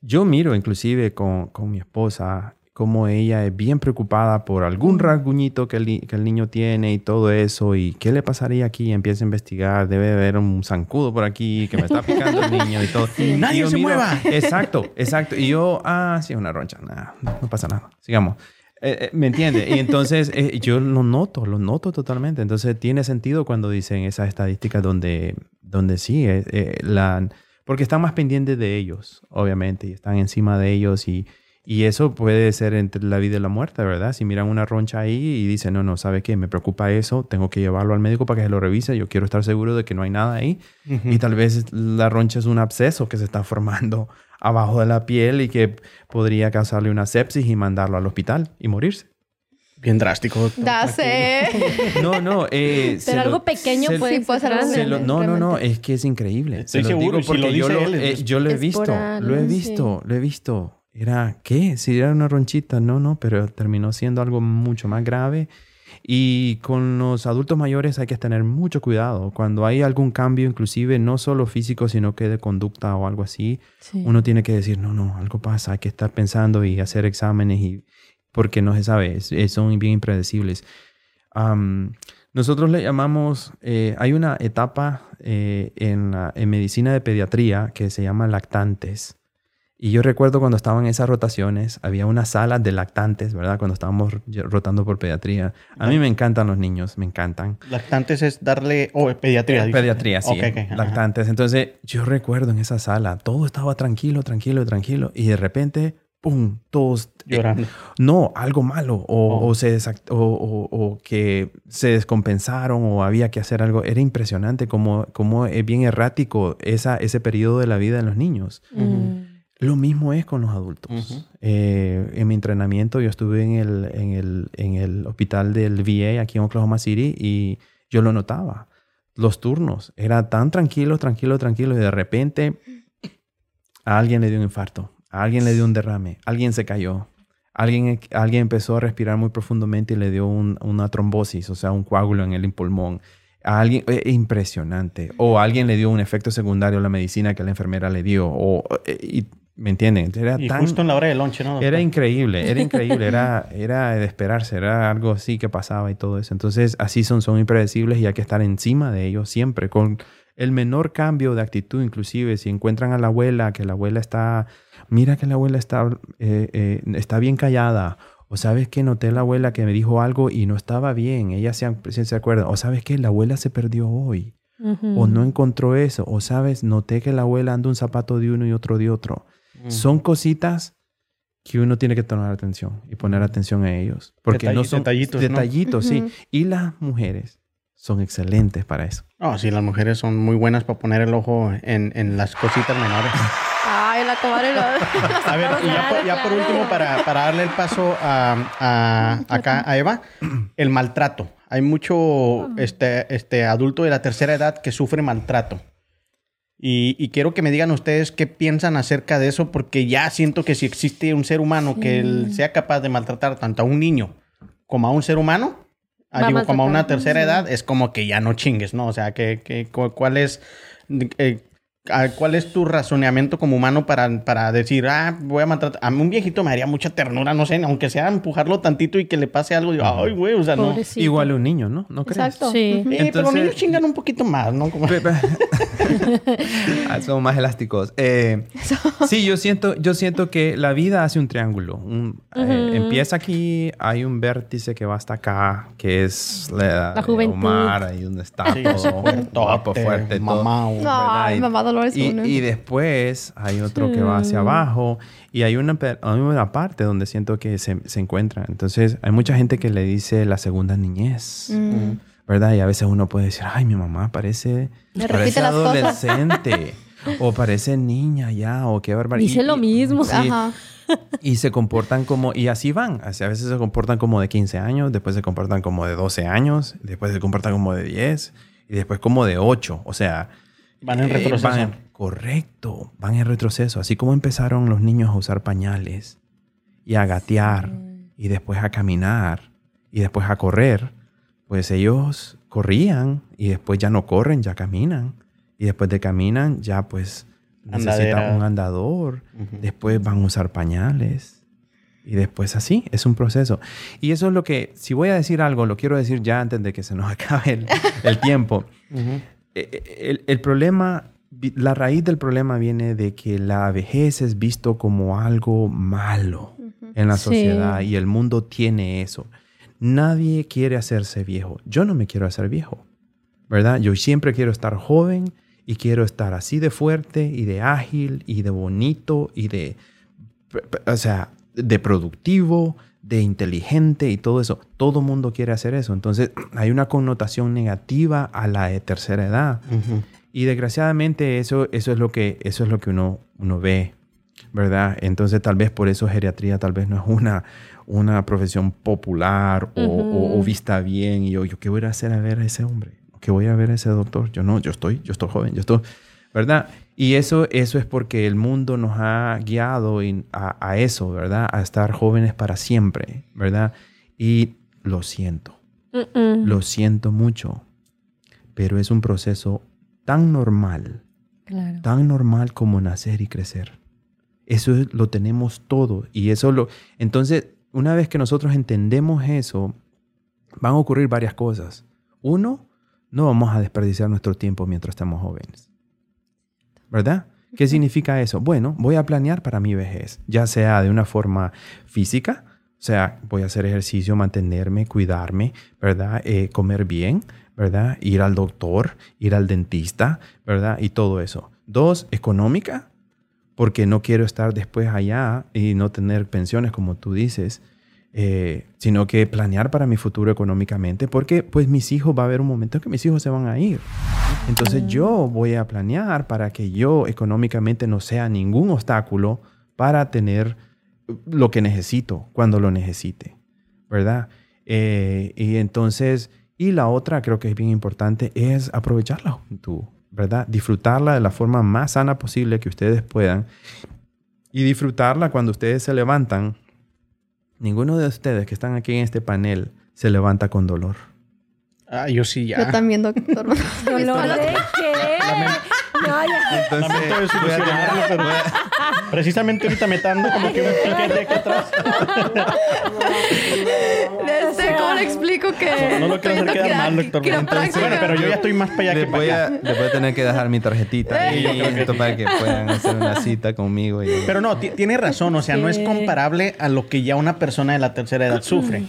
yo miro inclusive con, con mi esposa como ella es bien preocupada por algún rasguñito que el, que el niño tiene y todo eso. ¿Y qué le pasaría aquí? Empieza a investigar. Debe de haber un zancudo por aquí que me está picando el niño y todo. Nadie Y yo se mueva. Exacto, exacto. Y yo, ah, sí, es una roncha. Nada, no pasa nada. Sigamos. Eh, eh, ¿Me entiende? Y entonces eh, yo lo noto, lo noto totalmente. Entonces tiene sentido cuando dicen esas estadísticas donde, donde sí, eh, la, porque están más pendientes de ellos, obviamente, y están encima de ellos y, y eso puede ser entre la vida y la muerte, ¿verdad? Si miran una roncha ahí y dicen, no, no, ¿sabe qué? Me preocupa eso, tengo que llevarlo al médico para que se lo revise, yo quiero estar seguro de que no hay nada ahí. Y tal vez la roncha es un absceso que se está formando abajo de la piel y que podría causarle una sepsis y mandarlo al hospital y morirse. Bien drástico. sé. No, no. eh, Pero lo- algo pequeño se- puede Sí, puede ser grande. lo- no, no, no, es que es increíble. Estoy Se lo seguro, digo y si porque lo yo, dice lo, él, eh, yo lo he visto, lo he visto, lo he visto. Era, ¿qué? Si era una ronchita, no, no, pero terminó siendo algo mucho más grave. Y con los adultos mayores hay que tener mucho cuidado. Cuando hay algún cambio, inclusive no solo físico, sino que de conducta o algo así, Sí. uno tiene que decir, no, no, algo pasa, hay que estar pensando y hacer exámenes y porque no se sabe, son bien impredecibles. Nosotros le llamamos, eh, hay una etapa eh, en, la- en medicina de pediatría que se llama lactantes. Y yo recuerdo cuando estaban esas rotaciones, había una sala de lactantes, ¿verdad? Cuando estábamos ro- rotando por pediatría. A mí me encantan los niños, me encantan. Lactantes es darle... Oh, pediatría. dice. Pediatría, sí. Ok, ok, ajá. Lactantes. Entonces, yo recuerdo en esa sala, todo estaba tranquilo, tranquilo, tranquilo. Y de repente, ¡pum! Todos... eh, Llorando. no, algo malo. O, Oh. o se o, o- o que se descompensaron o había que hacer algo. Era impresionante cómo, cómo es bien errático esa, ese periodo de la vida de los niños. Mm. Lo mismo es con los adultos. Ujú. Eh, en mi entrenamiento yo estuve en el, en, el, en el hospital del VA aquí en Oklahoma City y yo lo notaba. Los turnos era tan tranquilo, tranquilo, tranquilo y de repente a alguien le dio un infarto, a alguien le dio un derrame, alguien se cayó, alguien, alguien empezó a respirar muy profundamente y le dio un- una trombosis, o sea, un coágulo en el pulmón. A alguien, eh, impresionante. O a alguien le dio un efecto secundario a la medicina que la enfermera le dio. O, eh, y- ¿Me entienden? Era Y tan, justo en la hora del lonche, ¿no? doctor? era increíble, era increíble, era, era de esperarse, era algo así que pasaba y todo eso. Entonces, así son, son impredecibles y hay que estar encima de ellos siempre, con el menor cambio de actitud, inclusive si encuentran a la abuela, que la abuela está, mira que la abuela está, eh, eh, está bien callada, O sabes que noté la abuela que me dijo algo y no estaba bien. Ella se, se, se acuerda. O sabes que la abuela se perdió hoy. O no encontró eso. O sabes, noté que la abuela anda un zapato de uno y otro de otro. Son cositas que uno tiene que tomar atención y poner atención a ellos. Porque no Detalli- son detallitos, ¿no? detallitos, sí. Ujú. Y las mujeres son excelentes para eso. No, sí, las mujeres son muy buenas para poner el ojo en, en las cositas menores. Ay, la A ver, y ya, por, ya por último, para, para darle el paso a, a- acá a Eva, el maltrato. Hay mucho este, este adulto de la tercera edad que sufre maltrato. Y, y quiero que me digan ustedes qué piensan acerca de eso, porque ya siento que si existe un ser humano que él sea capaz de maltratar tanto a un niño como a un ser humano, ah, a digo, como a una tercera edad, es como que ya no chingues, ¿no? O sea, que, que- cu- ¿cuál es... eh, ¿Cuál es tu razonamiento como humano para, para decir, ah, voy a maltratar? A un viejito me haría mucha ternura, no sé, aunque sea empujarlo tantito y que le pase algo, digo, ay, güey, o sea, no. Pobrecito. Igual un niño, ¿no? ¿No crees? Exacto. Sí. Eh, pero los Entonces- niños chingan un poquito más, ¿no? Como- Ah, Son más elásticos. Eh, sí, yo siento, yo siento que la vida hace un triángulo. Un- eh, Ujú. empieza aquí, hay un vértice que va hasta acá, que es la, La juventud. Omar, ahí donde está Sí, todo fuerte, todo. Ay, ¿verdad? mamá Dolores Y, Uno. y después hay otro que va hacia Mm. abajo y hay una, hay una parte donde siento que se, se encuentran. Entonces hay mucha gente que le dice la segunda niñez. Mm. ¿verdad? Y a veces uno puede decir, ay, mi mamá parece, Me parece adolescente. o parece niña ya, o qué barbaridad. Dice lo mismo. Sí, Ajá. y se comportan como, y así van. Así, a veces se comportan como de 15 años, después se comportan como de 12 años, después se comportan como de 10, y después como de 8. O sea, Van en eh, retroceso. van en- correcto, van en retroceso. Así como empezaron los niños a usar pañales y a gatear y después a caminar y después a correr, pues ellos corrían y después ya no corren, ya caminan. Y después de caminan ya pues necesitan Andadera. un andador, después van a usar pañales. Y después así, es un proceso. Y eso es lo que, si voy a decir algo, lo quiero decir ya antes de que se nos acabe el, el tiempo. Eh, El, el problema, la raíz del problema viene de que la vejez es visto como algo malo en la Sí. sociedad y el mundo tiene eso. Nadie quiere hacerse viejo. Yo no me quiero hacer viejo, ¿verdad? Yo siempre quiero estar joven y quiero estar así de fuerte y de ágil y de bonito y de, o sea, de productivo, de inteligente y todo eso. Todo mundo quiere hacer eso. Entonces hay una connotación negativa a la de tercera edad. Y desgraciadamente eso, eso es lo que, eso es lo que uno, uno ve, ¿verdad? Entonces tal vez por eso geriatría tal vez no es una, una profesión popular o, o- o vista bien. Y yo, yo, ¿qué voy a hacer a ver a ese hombre? ¿Qué voy a ver a ese doctor? Yo no, yo estoy, yo estoy joven, yo estoy, ¿verdad? Y eso, eso es porque el mundo nos ha guiado a, a eso, ¿verdad? A estar jóvenes para siempre, ¿verdad? Y lo siento. Lo siento mucho, pero es un proceso tan normal, Claro. tan normal como nacer y crecer. Eso es- lo tenemos todo y eso lo entonces una vez que nosotros entendemos eso van a ocurrir varias cosas. Uno, no vamos a desperdiciar nuestro tiempo mientras estamos jóvenes. ¿Verdad? ¿Qué significa eso? Bueno, voy a planear para mi vejez, ya sea de una forma física, o sea, voy a hacer ejercicio, mantenerme, cuidarme, ¿verdad? Eh, comer bien, ¿verdad? Ir al doctor, ir al dentista, ¿verdad? Y todo eso. Dos, económica, porque no quiero estar después allá y no tener pensiones, como tú dices, eh, sino que planear para mi futuro económicamente, porque pues mis hijos, va a haber un momento en que mis hijos se van a ir. Entonces yo voy a planear para que yo económicamente no sea ningún obstáculo para tener lo que necesito cuando lo necesite, ¿verdad? Eh, y entonces, y la otra creo que es bien importante es aprovechar la juventud, ¿verdad? Disfrutarla de la forma más sana posible que ustedes puedan y disfrutarla cuando ustedes se levantan. Ninguno de ustedes que están aquí en este panel se levanta con dolor. Ah, yo sí ya. Yo también, doctor. ¿Dolor de qué? No, ya. Lamento desilusionarlo, pero precisamente ahorita me está dando como que un piquete aquí atrás. Este, ¿cómo le explico que. No lo quiero hacer quedar mal, doctor. quiropráctica. Bueno, pero yo ya estoy más para allá que voy, para a, les voy a tener que dejar mi tarjetita esto para que puedan hacer una cita conmigo. y- Pero no, ti- tiene razón. O sea, no es comparable a lo que ya una persona de la tercera edad sufre.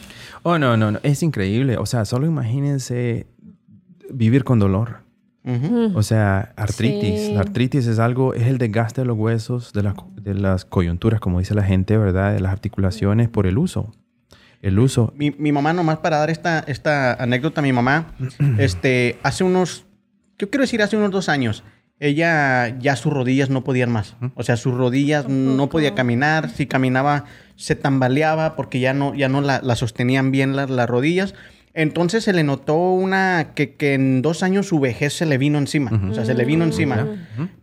Oh, no, no, no. Es increíble. O sea, solo imagínense vivir con dolor. Ujú. O sea, artritis. Sí. La artritis es algo, es el desgaste de los huesos, de las, de las coyunturas, como dice la gente, ¿verdad? De las articulaciones por el uso. El uso. Mi, mi mamá, nomás para dar esta, esta anécdota, mi mamá, este, hace unos, yo quiero decir hace unos dos años, ella ya sus rodillas no podían más. O sea, sus rodillas no podía caminar. Si caminaba, se tambaleaba porque ya no, ya no la, la sostenían bien las, las rodillas. Entonces se le notó una que, que en dos años su vejez se le vino encima. O sea, se le vino encima.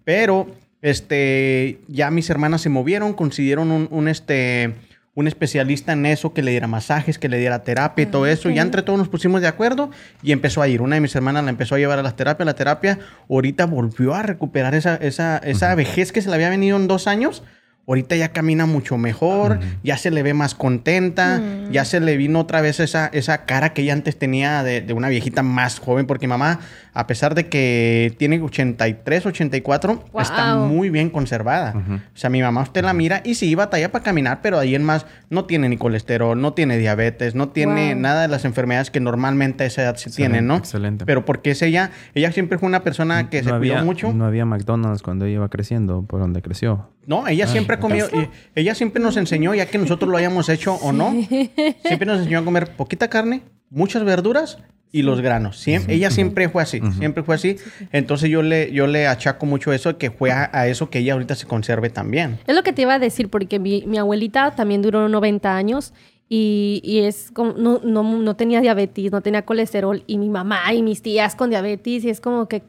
Pero, este, ya mis hermanas se movieron, consiguieron un, un, este, un especialista en eso que le diera masajes, que le diera terapia y todo eso. Ya entre todos nos pusimos de acuerdo y empezó a ir. Una de mis hermanas la empezó a llevar a las terapias. La terapia ahorita volvió a recuperar esa, esa, esa vejez que se le había venido en dos años. Ahorita ya camina mucho mejor, ya se le ve más contenta, ya se le vino otra vez esa, esa cara que ella antes tenía de, de una viejita más joven, porque mamá, a pesar de que tiene 83, 84, está muy bien conservada. O sea, mi mamá usted la mira y sí batalla para caminar, pero ahí en más no tiene ni colesterol, no tiene diabetes, no tiene Wow. nada de las enfermedades que normalmente a esa edad se tienen, ¿no? excelente. Pero porque es ella, ella siempre fue una persona que se había, cuidó mucho. No había McDonald's cuando ella iba creciendo, por donde creció. No, ella siempre ha comido, y ella siempre nos enseñó, ya que nosotros lo hayamos hecho o no, siempre nos enseñó a comer poquita carne, muchas verduras y los granos. Siempre, ella siempre fue así, siempre fue así. Entonces yo le, yo le achaco mucho eso, que fue a, a eso que ella ahorita se conserve también. Es lo que te iba a decir, porque mi, mi abuelita también duró 90 años y, y es como, no, no, no tenía diabetes, no tenía colesterol, y mi mamá y mis tías con diabetes, y es como que,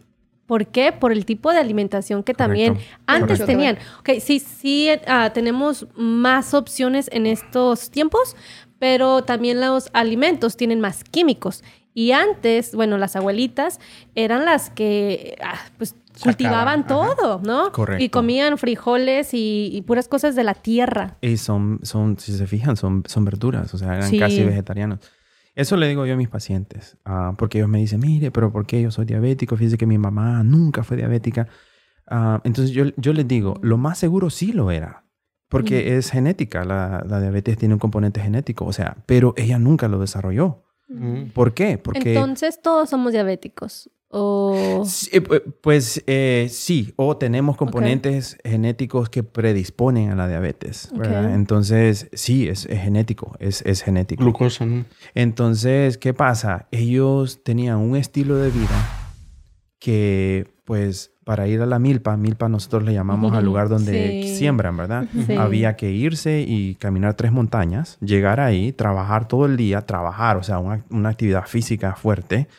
¿por qué? Por el tipo de alimentación que también Correcto. antes Correcto. tenían. Ok, sí, sí, ah, tenemos más opciones en estos tiempos, pero también los alimentos tienen más químicos. Y antes, bueno, las abuelitas eran las que, ah, pues, cultivaban Sacaban, ajá. todo, ¿no? Correcto. Y comían frijoles y, y puras cosas de la tierra. Y son, son si se fijan, son, son verduras, o sea, eran Sí. casi vegetarianos. Eso le digo yo a mis pacientes, ah, porque ellos me dicen, mire, pero ¿por qué yo soy diabético? Fíjese que mi mamá nunca fue diabética. Ah, entonces yo, yo les digo, lo más seguro sí lo era, porque es genética, la, la diabetes tiene un componente genético, o sea, pero ella nunca lo desarrolló. ¿Por qué? Porque... Entonces todos somos diabéticos. O... Sí, eh, pu- Pues eh, sí, o tenemos componentes genéticos que predisponen a la diabetes. Entonces, sí, es, es genético, es, es genético. Glucosa, ¿no? Entonces, ¿qué pasa? Ellos tenían un estilo de vida que, pues, para ir a la milpa, milpa nosotros le llamamos al lugar donde Sí. siembran, ¿verdad? Sí. Había que irse y caminar tres montañas, llegar ahí, trabajar todo el día, trabajar, o sea, una, una actividad física fuerte,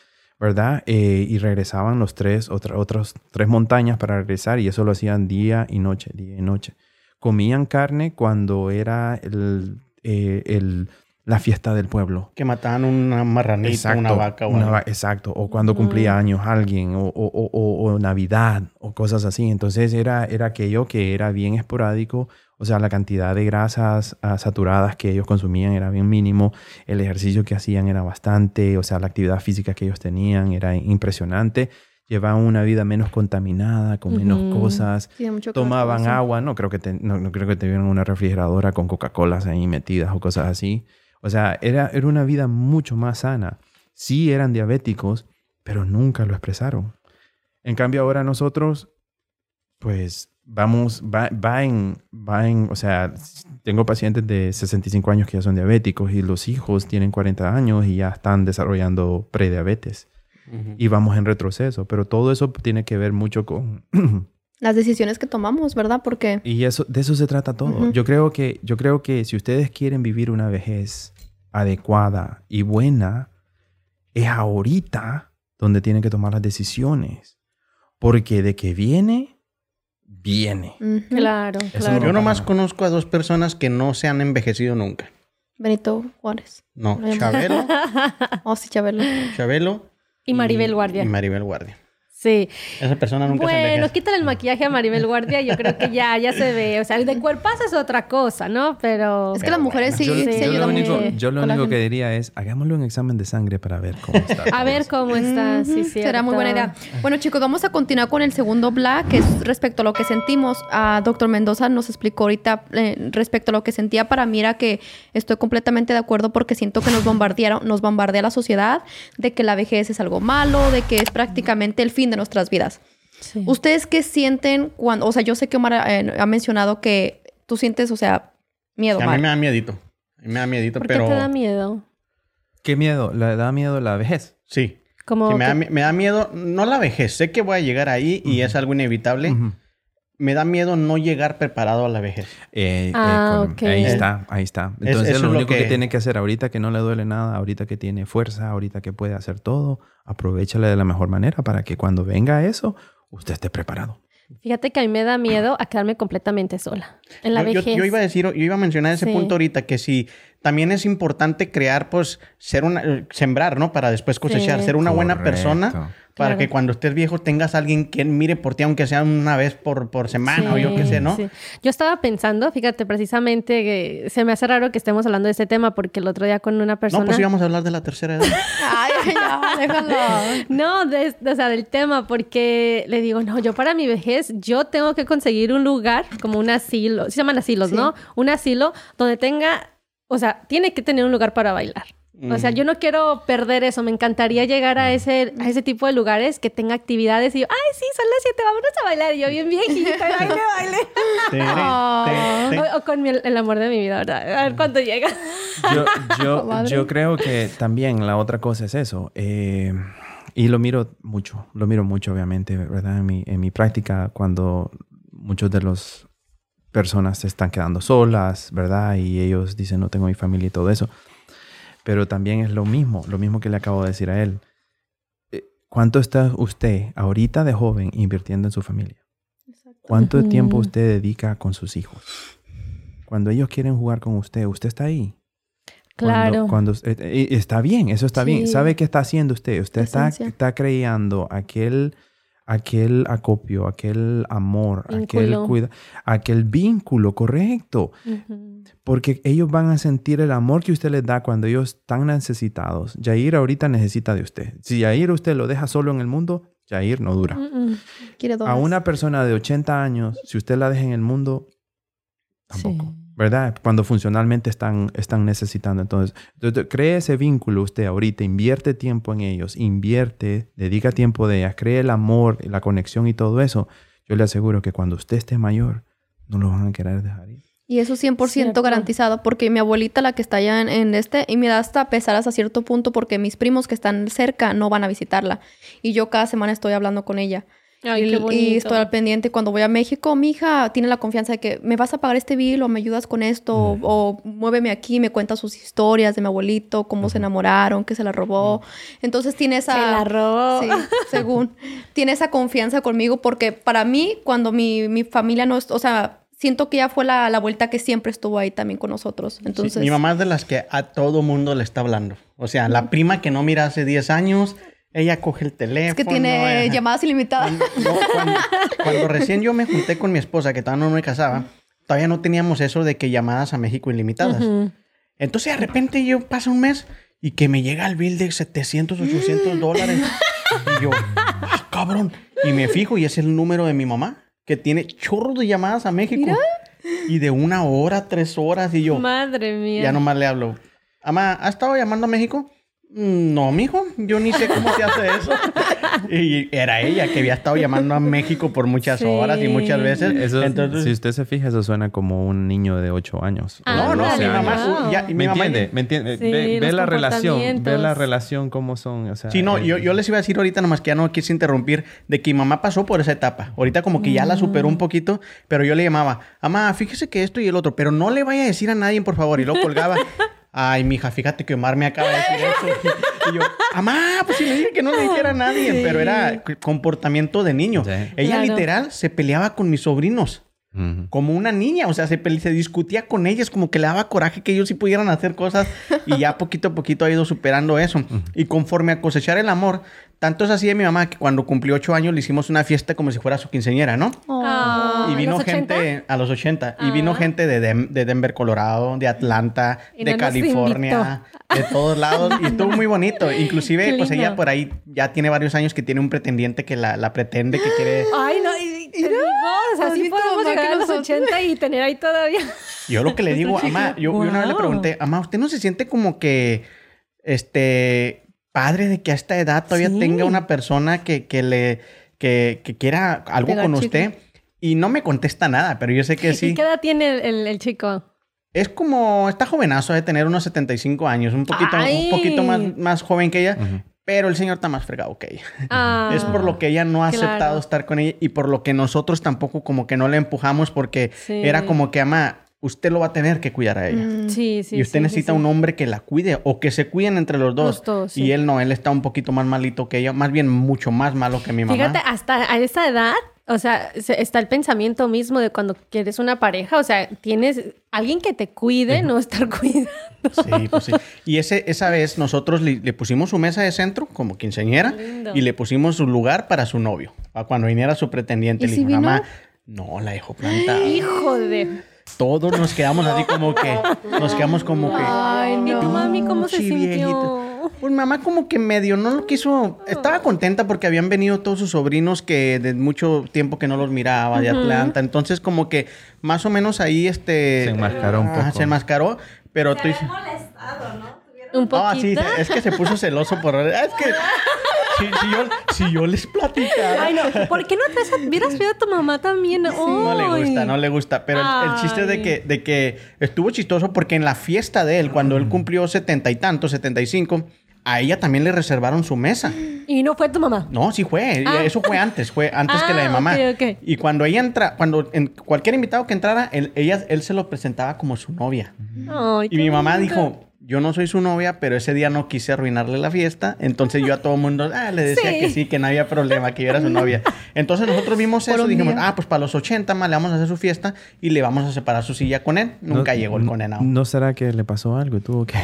¿verdad? Eh, y regresaban los tres, otra, otros tres montañas para regresar y eso lo hacían día y noche, día y noche. Comían carne cuando era el, eh, el- la fiesta del pueblo. Que mataban una marranita, una vaca o una exacto. O cuando cumplía años alguien, o, o- o- o- o Navidad, o cosas así. Entonces era, era aquello que era bien esporádico. O sea, la cantidad de grasas ah, saturadas que ellos consumían era bien mínimo. El ejercicio que hacían era bastante. O sea, la actividad física que ellos tenían era impresionante. Llevaban una vida menos contaminada, con menos cosas. Que ver con Tomaban agua, no creo que te- no, no creo que tuvieran una refrigeradora con Coca-Colas ahí metidas o cosas así. O sea, era, era una vida mucho más sana. Sí eran diabéticos, pero nunca lo expresaron. En cambio ahora nosotros, pues vamos, va, va en, va en, o sea, tengo pacientes de 65 años que ya son diabéticos y los hijos tienen 40 años y ya están desarrollando prediabetes. Y vamos en retroceso, pero todo eso tiene que ver mucho con, Las decisiones que tomamos, ¿verdad? Porque Y eso, de eso se trata todo. Ujú. Yo creo que, yo creo que si ustedes quieren vivir una vejez adecuada y buena, es ahorita donde tienen que tomar las decisiones. Porque de que viene, viene. Claro, Eso claro. no- Yo nomás conozco a dos personas que no se han envejecido nunca. Benito Juárez. No, Chabelo, Oh, sí, Chabelo. Chabelo Y Maribel Guardia. Y Maribel Guardia. Sí. Esa persona nunca se Bueno, envejece. quítale el maquillaje a Maribel Guardia, yo creo que ya, ya se ve. O sea, el de cuerpazo es otra cosa, ¿no? Pero. Es que Pero las mujeres sí, yo, sí, sí, yo lo ayudan único, mucho. yo lo único que diría es, hagámosle un examen de sangre para ver cómo está. A ver cómo está, sí, sí. Será muy buena idea. Bueno, chicos, vamos a continuar con el segundo black, que es respecto a lo que sentimos. A Doctor Mendoza nos explicó ahorita eh, respecto a lo que sentía. Para mí era que estoy completamente de acuerdo porque siento que nos bombardearon, nos bombardea la sociedad de que la vejez es algo malo, de que es prácticamente el fin de nuestras vidas. Sí. ¿Ustedes qué sienten cuando, o sea, yo sé que Omar eh, ha mencionado que tú sientes, o sea, miedo, a mí me da miedito. A mí me da miedito, ¿Por pero... qué te da miedo? ¿Qué miedo? ¿Le da miedo la vejez? Sí. Como Sí, me, da, que- me da miedo, no la vejez, sé que voy a llegar ahí y es algo inevitable. Me da miedo no llegar preparado a la vejez. Eh, eh, Ah, con-. Ahí está, ahí está. Es- Entonces lo es lo único que... que- tiene que hacer ahorita que no le duele nada, ahorita que tiene fuerza, ahorita que puede hacer todo, aprovechale de la mejor manera para que cuando venga eso, usted esté preparado. Fíjate que a mí me da miedo a quedarme completamente sola. En la yo, yo- vejez. yo iba a decir, yo iba a mencionar ese Sí. punto ahorita, que si también es importante crear, pues, ser una, eh, sembrar, ¿no? Para después cosechar, Sí. ser una buena Correcto. persona. Para Claro. que cuando estés viejo tengas alguien que mire por ti, aunque sea una vez por, por semana o yo qué sé, ¿no? Sí. Yo estaba pensando, fíjate, precisamente que se me hace raro que estemos hablando de este tema porque el otro día con una persona... No, pues íbamos a hablar de la tercera edad. Ay, ay, ya, déjalo. No, de- de- o sea, del tema, porque le digo, no, yo para mi vejez, yo tengo que conseguir un lugar, como un asilo, se llaman asilos, Sí. ¿no? Un asilo donde tenga, o sea, tiene que tener un lugar para bailar. O sea, yo no quiero perder eso, me encantaría llegar a ese, a ese tipo de lugares que tenga actividades y yo, ay, sí, son las siete, vámonos a bailar. Y yo bien viejita, baile, baile. Oh. O, o con mi- el amor de mi vida, ¿verdad? A ver cuándo llega. Yo, yo, Madre. yo creo que también la otra cosa es eso. eh, y lo miro mucho, lo miro mucho, obviamente, ¿verdad? En mi, en mi práctica, cuando muchos de los personas se están quedando solas, ¿verdad? Y ellos dicen, no tengo mi familia y todo eso. Pero también es lo mismo, lo mismo que le acabo de decir a él. Eh, ¿Cuánto está usted ahorita de joven invirtiendo en su familia? ¿Cuánto tiempo usted dedica con sus hijos? Cuando ellos quieren jugar con usted, usted está ahí. Claro. Cuando, cuando- eh, eh, está bien, eso está bien. Sí. ¿Sabe qué está haciendo usted? Usted está, está creando aquel, aquel acopio, aquel amor, aquel cuida, aquel vínculo correcto. Porque ellos van a sentir el amor que usted les da cuando ellos están necesitados. Jair ahorita necesita de usted. Si Jair usted lo deja solo en el mundo, Jair no dura. Mm, mm. A una persona de 80 años, si usted la deja en el mundo, tampoco. Sí. ¿Verdad? Cuando funcionalmente están, están necesitando. Entonces, entonces, cree ese vínculo usted ahorita, invierte tiempo en ellos, invierte, dedica tiempo de ellas, cree el amor, la conexión y todo eso. Yo le aseguro que cuando usted esté mayor, no lo van a querer dejar ir. Y eso 100% Cierto. garantizado porque mi abuelita, la que está allá en, en este, y me da hasta pesar hasta cierto punto porque mis primos que están cerca no van a visitarla. Y yo cada semana estoy hablando con ella. Ay, y, qué y bonito. estoy al pendiente cuando voy a México. Mi hija tiene la confianza de que me vas a pagar este bill o me ayudas con esto o, o muéveme aquí, me cuenta sus historias de mi abuelito, cómo se enamoraron, que se la robó. Entonces tiene esa... Se la robó. Sí, según. tiene esa confianza conmigo porque para mí, cuando mi, mi familia no es... O sea, siento que ella fue la, la vuelta que siempre estuvo ahí también con nosotros. Sí, Entonces... mi mamá es de las que a todo mundo le está hablando. O sea, la prima que no mira hace 10 años, ella coge el teléfono. es que tiene eh, llamadas ilimitadas. No, cuando, cuando recién yo me junté con mi esposa, que todavía no me casaba, todavía no teníamos eso de que llamadas a México ilimitadas. Entonces, de repente, yo pasa un mes y que me llega el bill de 700, 800 dólares. Y yo, ah, cabrón. Y me fijo y es el número de mi mamá, que tiene chorros de llamadas a México. Y de una hora, tres horas. Y yo, Madre mía. ya nomás le hablo. Ama, ¿has estado llamando a México? "Mm, No, mijo, yo ni sé cómo se hace eso. y era ella que había estado llamando a México por muchas Sí. horas y muchas veces. Eso, Entonces, si usted se fija, eso suena como un niño de 8 años. Ah, no, no, mi mamá, wow. ya- y mi ¿Me mamá- entiende? ¿Me entiende? Sí, ve la relación, ve la relación cómo son, o sea, Sí, no, eh, yo, yo les iba a decir ahorita, nomás que ya no quise interrumpir, de que mi mamá pasó por esa etapa. Ahorita como que ya la superó un poquito, pero yo le llamaba, mamá, fíjese que esto y el otro, pero no le vaya a decir a nadie, por favor. Y lo colgaba. Ay, mija, fíjate que Omar me acaba de decir eso. Y yo, mamá, pues si le dije que no le dijera a nadie. Pero era comportamiento de niño. Sí. Ella Claro. literal se peleaba con mis sobrinos. Como una niña, o sea, se, pele- se discutía con ellas, como que le daba coraje que ellos sí pudieran hacer cosas y ya poquito a poquito ha ido superando eso. Y conforme a cosechar el amor, tanto es así de mi mamá que cuando cumplió ocho años le hicimos una fiesta como si fuera su quinceñera, ¿no? Ah, y vino ¿los 80? gente a los 80 y vino Ah. gente de, Dem- de Denver, Colorado, de Atlanta, Y de no California, de todos lados y estuvo muy bonito. Inclusive, pues ella por ahí ya tiene varios años que tiene un pretendiente que la, la pretende, que quiere... Ay, no, y, y digo, o sea, ¿has sí podemos llegar a los nosotros- 80 y tener ahí todavía. Yo lo que le digo, mamá, yo, yo una vez le pregunté, mamá, ¿usted no se siente como que, este, padre de que a esta edad todavía Sí. tenga una persona que, que le, que, que quiera algo con usted? Y no me contesta nada, pero yo sé que ¿Y sí. qué edad tiene el, el- el chico? Es como, está jovenazo de tener unos 75 años, un poquito, Ay. un poquito más, más joven que ella, pero el señor está más fregado que ella. Ah, Es por lo que ella no ha claro. aceptado estar con ella y por lo que nosotros tampoco como que no le empujamos porque Sí. era como que, ama, usted lo va a tener que cuidar a ella. Mm. Sí, sí. y usted sí, necesita sí, un hombre que la cuide o que se cuiden entre los dos. Los dos, sí. Y él no, él está un poquito más malito que ella, más bien mucho más malo que mi mamá. Fíjate, hasta a esa edad, o sea, se- está el pensamiento mismo de cuando quieres una pareja, o sea, tienes alguien que te cuide, no estar cuidando. Sí, pues sí. Y ese, esa vez nosotros le, le pusimos su mesa de centro como quinceañera y le pusimos su lugar para su novio. Para cuando viniera su pretendiente. ¿Y Le si dijo, vino? mamá, no, la dejó plantada. Hijo de... Todos nos quedamos así como que, nos quedamos como que... Ay, ¿Y tu no. mami cómo se Sí, sintió? viejito. Pues mamá como que medio no lo quiso. Estaba contenta porque habían venido todos sus sobrinos que de mucho tiempo que no los miraba de Atlanta. Entonces como que más o menos ahí este... Se enmascaró un poco. Se enmascaró. Pero tú dices... Un No, sí, poquito. es que se puso celoso por... Es que... Si, si yo, si yo les platicara... Ay, no, ¿por qué no traes a... Hubieras a tu mamá también? No le gusta, no le gusta. Pero el, el chiste de que, de que estuvo chistoso porque en la fiesta de él, cuando él cumplió setenta y tantos, setenta y cinco, a ella también le reservaron su mesa. Y no fue tu mamá. No, sí fue. Ah. Eso fue antes, fue antes que la de Ah, mamá. Y cuando ella entra, cuando en cualquier invitado que entrara, él, ella, él se lo presentaba como su novia. Ay, Y mi mamá lindo. dijo, yo no soy su novia, pero ese día no quise arruinarle la fiesta. Entonces yo a todo mundo ah, le decía Sí. que sí, que no había problema, que yo era su novia. Entonces nosotros vimos eso y dijimos, día. ah, pues para los 80 más le vamos a hacer su fiesta y le vamos a separar su silla con él. Nunca No- llegó el condenado. ¿No será que le pasó algo? ¿Tuvo que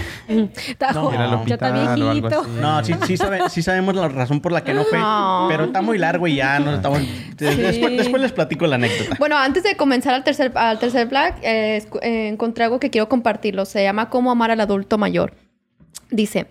Está No, al ya está hospital o algo viejito. así? No, sí, sí, sabe- sí sabemos la razón por la que no fue, No. pero está muy largo y ya nos estamos... Después, después les platico la anécdota. Bueno, antes de comenzar al tercer, al tercer black, eh, eh, encontré algo que quiero compartirlo. Se llama Cómo amar al adulto mayor. Dice,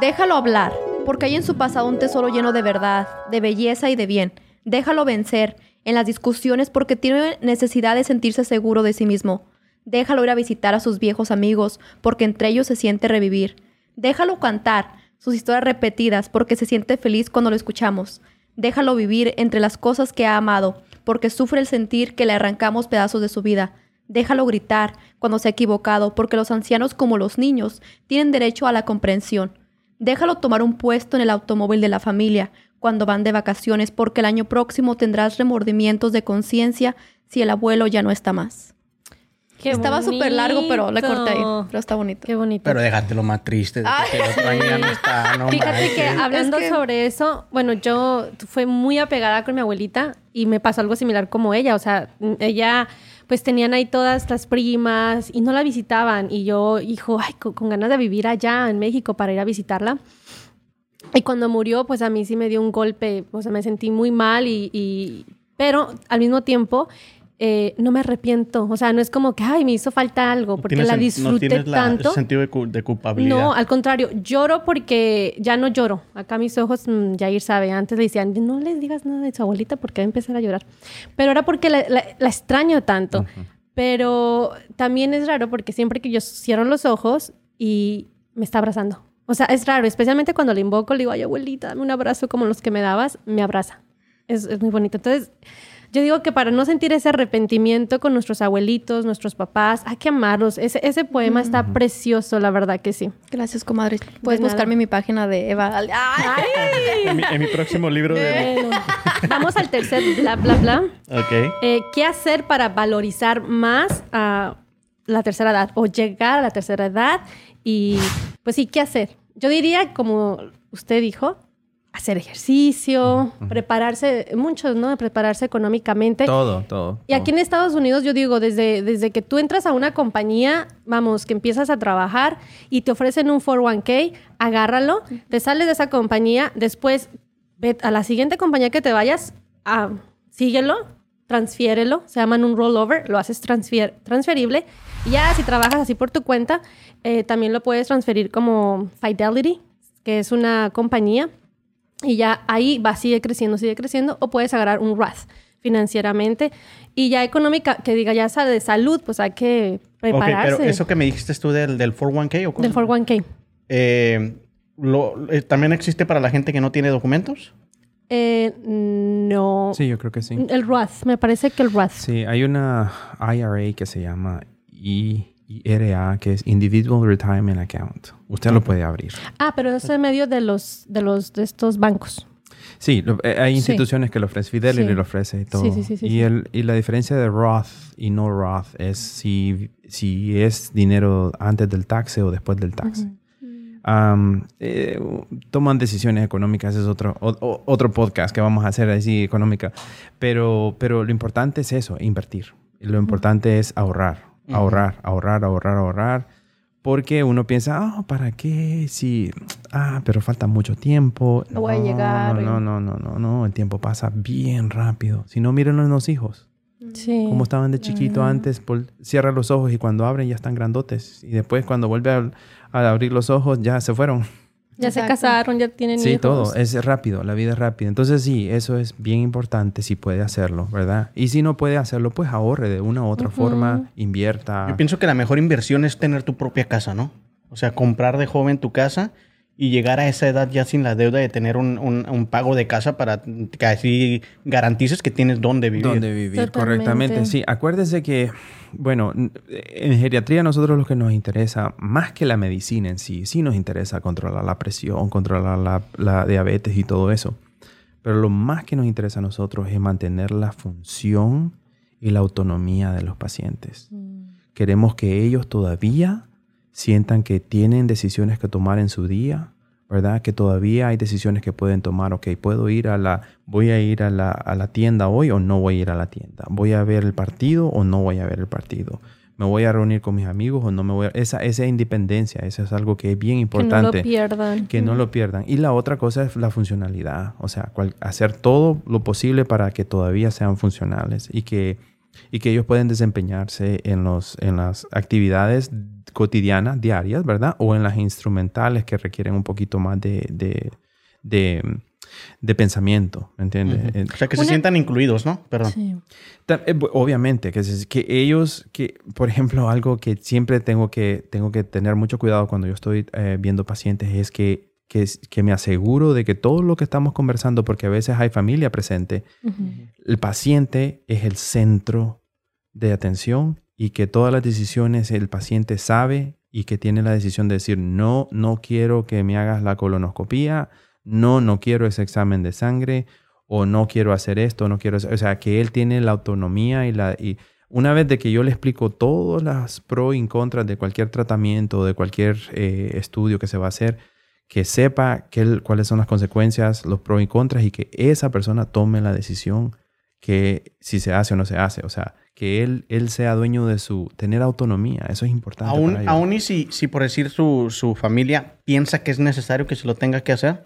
déjalo hablar, porque hay en su pasado un tesoro lleno de verdad, de belleza y de bien. Déjalo vencer en las discusiones porque tiene necesidad de sentirse seguro de sí mismo. Déjalo ir a visitar a sus viejos amigos porque entre ellos se siente revivir. Déjalo cantar sus historias repetidas porque se siente feliz cuando lo escuchamos. Déjalo vivir entre las cosas que ha amado porque sufre el sentir que le arrancamos pedazos de su vida. Déjalo gritar cuando se ha equivocado porque los ancianos como los niños tienen derecho a la comprensión. Déjalo tomar un puesto en el automóvil de la familia cuando van de vacaciones porque el año próximo tendrás remordimientos de conciencia si el abuelo ya no está más. Qué Estaba súper largo, pero le corté ahí. Pero está bonito. Qué bonito. Pero déjate lo más triste de que el otro año ya no está. No Fíjate que hablando Es que- sobre eso, bueno, yo fui muy apegada con mi abuelita y me pasó algo similar como ella. O sea, ella, pues tenían ahí todas las primas y no la visitaban. Y yo, hijo, con, ganas de vivir allá en México para ir a visitarla. Y cuando murió, pues a mí sí me dio un golpe, o sea, me sentí muy mal y- pero al mismo tiempo eh, no me arrepiento, o sea, no es como que, ay, me hizo falta algo, No porque tienes la disfruté no tienes la- tanto. el sentido de, cu- de culpabilidad. No, al contrario, lloro porque ya no lloro. Acá mis ojos, mm, Jair sabe, antes le decían, no les digas nada de su abuelita porque va a empezar a llorar. Pero era porque la, la- la extraño tanto. Pero también es raro porque siempre que yo cierro los ojos y me está abrazando. O sea, es raro, especialmente cuando le invoco, le digo, ay, abuelita, dame un abrazo como los que me dabas, me abraza. Es, es muy bonito. Entonces, yo digo que para no sentir ese arrepentimiento con nuestros abuelitos, nuestros papás, hay que amarlos. Ese, ese poema está precioso, la verdad que sí. Gracias, comadre. Puedes buscarme en mi página de Eva. Ay, En mi, en mi próximo libro de... Bueno, vamos al tercer bla, bla, bla. Ok. Eh, ¿Qué hacer para valorizar más a la tercera edad o llegar a la tercera edad? Y pues sí, ¿qué hacer? Yo diría, como usted dijo, hacer ejercicio, prepararse, muchos, ¿no? Prepararse económicamente. Todo, todo. Y aquí en Estados Unidos, yo digo, desde, desde que tú entras a una compañía, vamos, que empiezas a trabajar y te ofrecen un 401k, agárralo, te sales de esa compañía, después ve a la siguiente compañía que te vayas, a, síguelo, transfiérelo, se llaman un rollover, lo haces transfier- transferible. Y ya si trabajas así por tu cuenta, eh, también lo puedes transferir como Fidelity, que es una compañía y ya ahí va, sigue creciendo, sigue creciendo, o puedes agarrar un Roth financieramente y ya económica, que diga ya de salud, pues hay que prepararse. pero eso que me dijiste tú del, del 401k o cómo Del se llama? 401k. Eh, lo- eh, ¿También existe para la gente que no tiene documentos? Eh, no. Sí, yo creo que sí. El Roth, me parece que el Roth. Sí, hay una IRA que se llama I- IRA, que es Individual Retirement Account. Usted lo puede abrir. Ah, pero eso es en medio de los, de los, de estos bancos. Sí, lo- eh, hay Sí. instituciones que lo ofrecen. Fidelity Sí. lo ofrece y todo. Sí, sí, sí, sí, y, sí. El, y la diferencia de Roth y no Roth es si, si es dinero antes del taxe o después del taxe. Am, eh, toman decisiones económicas, es otro, o- otro podcast que vamos a hacer así económica. Pero, pero lo importante es eso, invertir. Lo importante es ahorrar, ahorrar, ahorrar, ahorrar, ahorrar. Porque uno piensa, ah, ¿para qué? Si, ah, pero falta mucho tiempo. No voy a llegar, No, no, no, no, no, el tiempo pasa bien rápido. Si no, mírenlo en los hijos. Sí. Como estaban de chiquito antes, por, cierra los ojos y cuando abren ya están grandotes. Y después cuando vuelve a, a abrir los ojos ya se fueron. Ya se casaron, ya tienen Sí, hijos. todo. Es rápido, la vida es rápida. Entonces sí, eso es bien importante si puede hacerlo, ¿verdad? Y si no puede hacerlo, pues ahorre de una u otra forma, invierta. Yo pienso que la mejor inversión es tener tu propia casa, ¿no? O sea, comprar de joven tu casa y llegar a esa edad ya sin la deuda de tener un, un- un pago de casa para que así garantices que tienes dónde vivir. Donde vivir Totalmente. correctamente. Sí, acuérdese que, bueno, en geriatría nosotros lo que nos interesa, más que la medicina en sí, sí nos interesa controlar la presión, controlar la, la diabetes y todo eso. Pero lo más que nos interesa a nosotros es mantener la función y la autonomía de los pacientes. Queremos que ellos todavía sientan que tienen decisiones que tomar en su día, ¿verdad? Que todavía hay decisiones que pueden tomar. Ok, puedo ir a la, voy a ir a la, a la tienda hoy o no voy a ir a la tienda. Voy a ver el partido o no voy a ver el partido. Me voy a reunir con mis amigos o no me voy a... Esa, esa independencia, eso es algo que es bien Que no importante lo pierdan. que no lo pierdan. Y la otra cosa es la funcionalidad, o sea, cual- hacer todo lo posible para que todavía sean funcionales y que, y que ellos pueden desempeñarse en, los, en las actividades cotidianas, diarias, ¿verdad? O en las instrumentales que requieren un poquito más de, de, de, de pensamiento, ¿me entiendes? Eh, O sea, que se sientan incluidos, ¿no? Perdón. Sí. Eh, Obviamente, que, se- que ellos, que, por ejemplo, algo que siempre tengo que, tengo que tener mucho cuidado cuando yo estoy eh, viendo pacientes es que, que, me aseguro de que todo lo que estamos conversando, porque a veces hay familia presente, el paciente es el centro de atención y que todas las decisiones el paciente sabe y que tiene la decisión de decir, no, no quiero que me hagas la colonoscopía, no, no quiero ese examen de sangre, o no quiero hacer esto, no quiero hacer, o sea, que él tiene la autonomía y la... Y una vez de que yo le explico todas las pros y contras de cualquier tratamiento, de cualquier eh, estudio que se va a hacer, que sepa que cuáles son las consecuencias, los pros y contras y que esa persona tome la decisión que si se hace o no se hace. O sea, que él, él sea dueño de su, tener autonomía. Eso es importante. Aún, para aún y si, si por decir su, su familia piensa que es necesario que se lo tenga que hacer.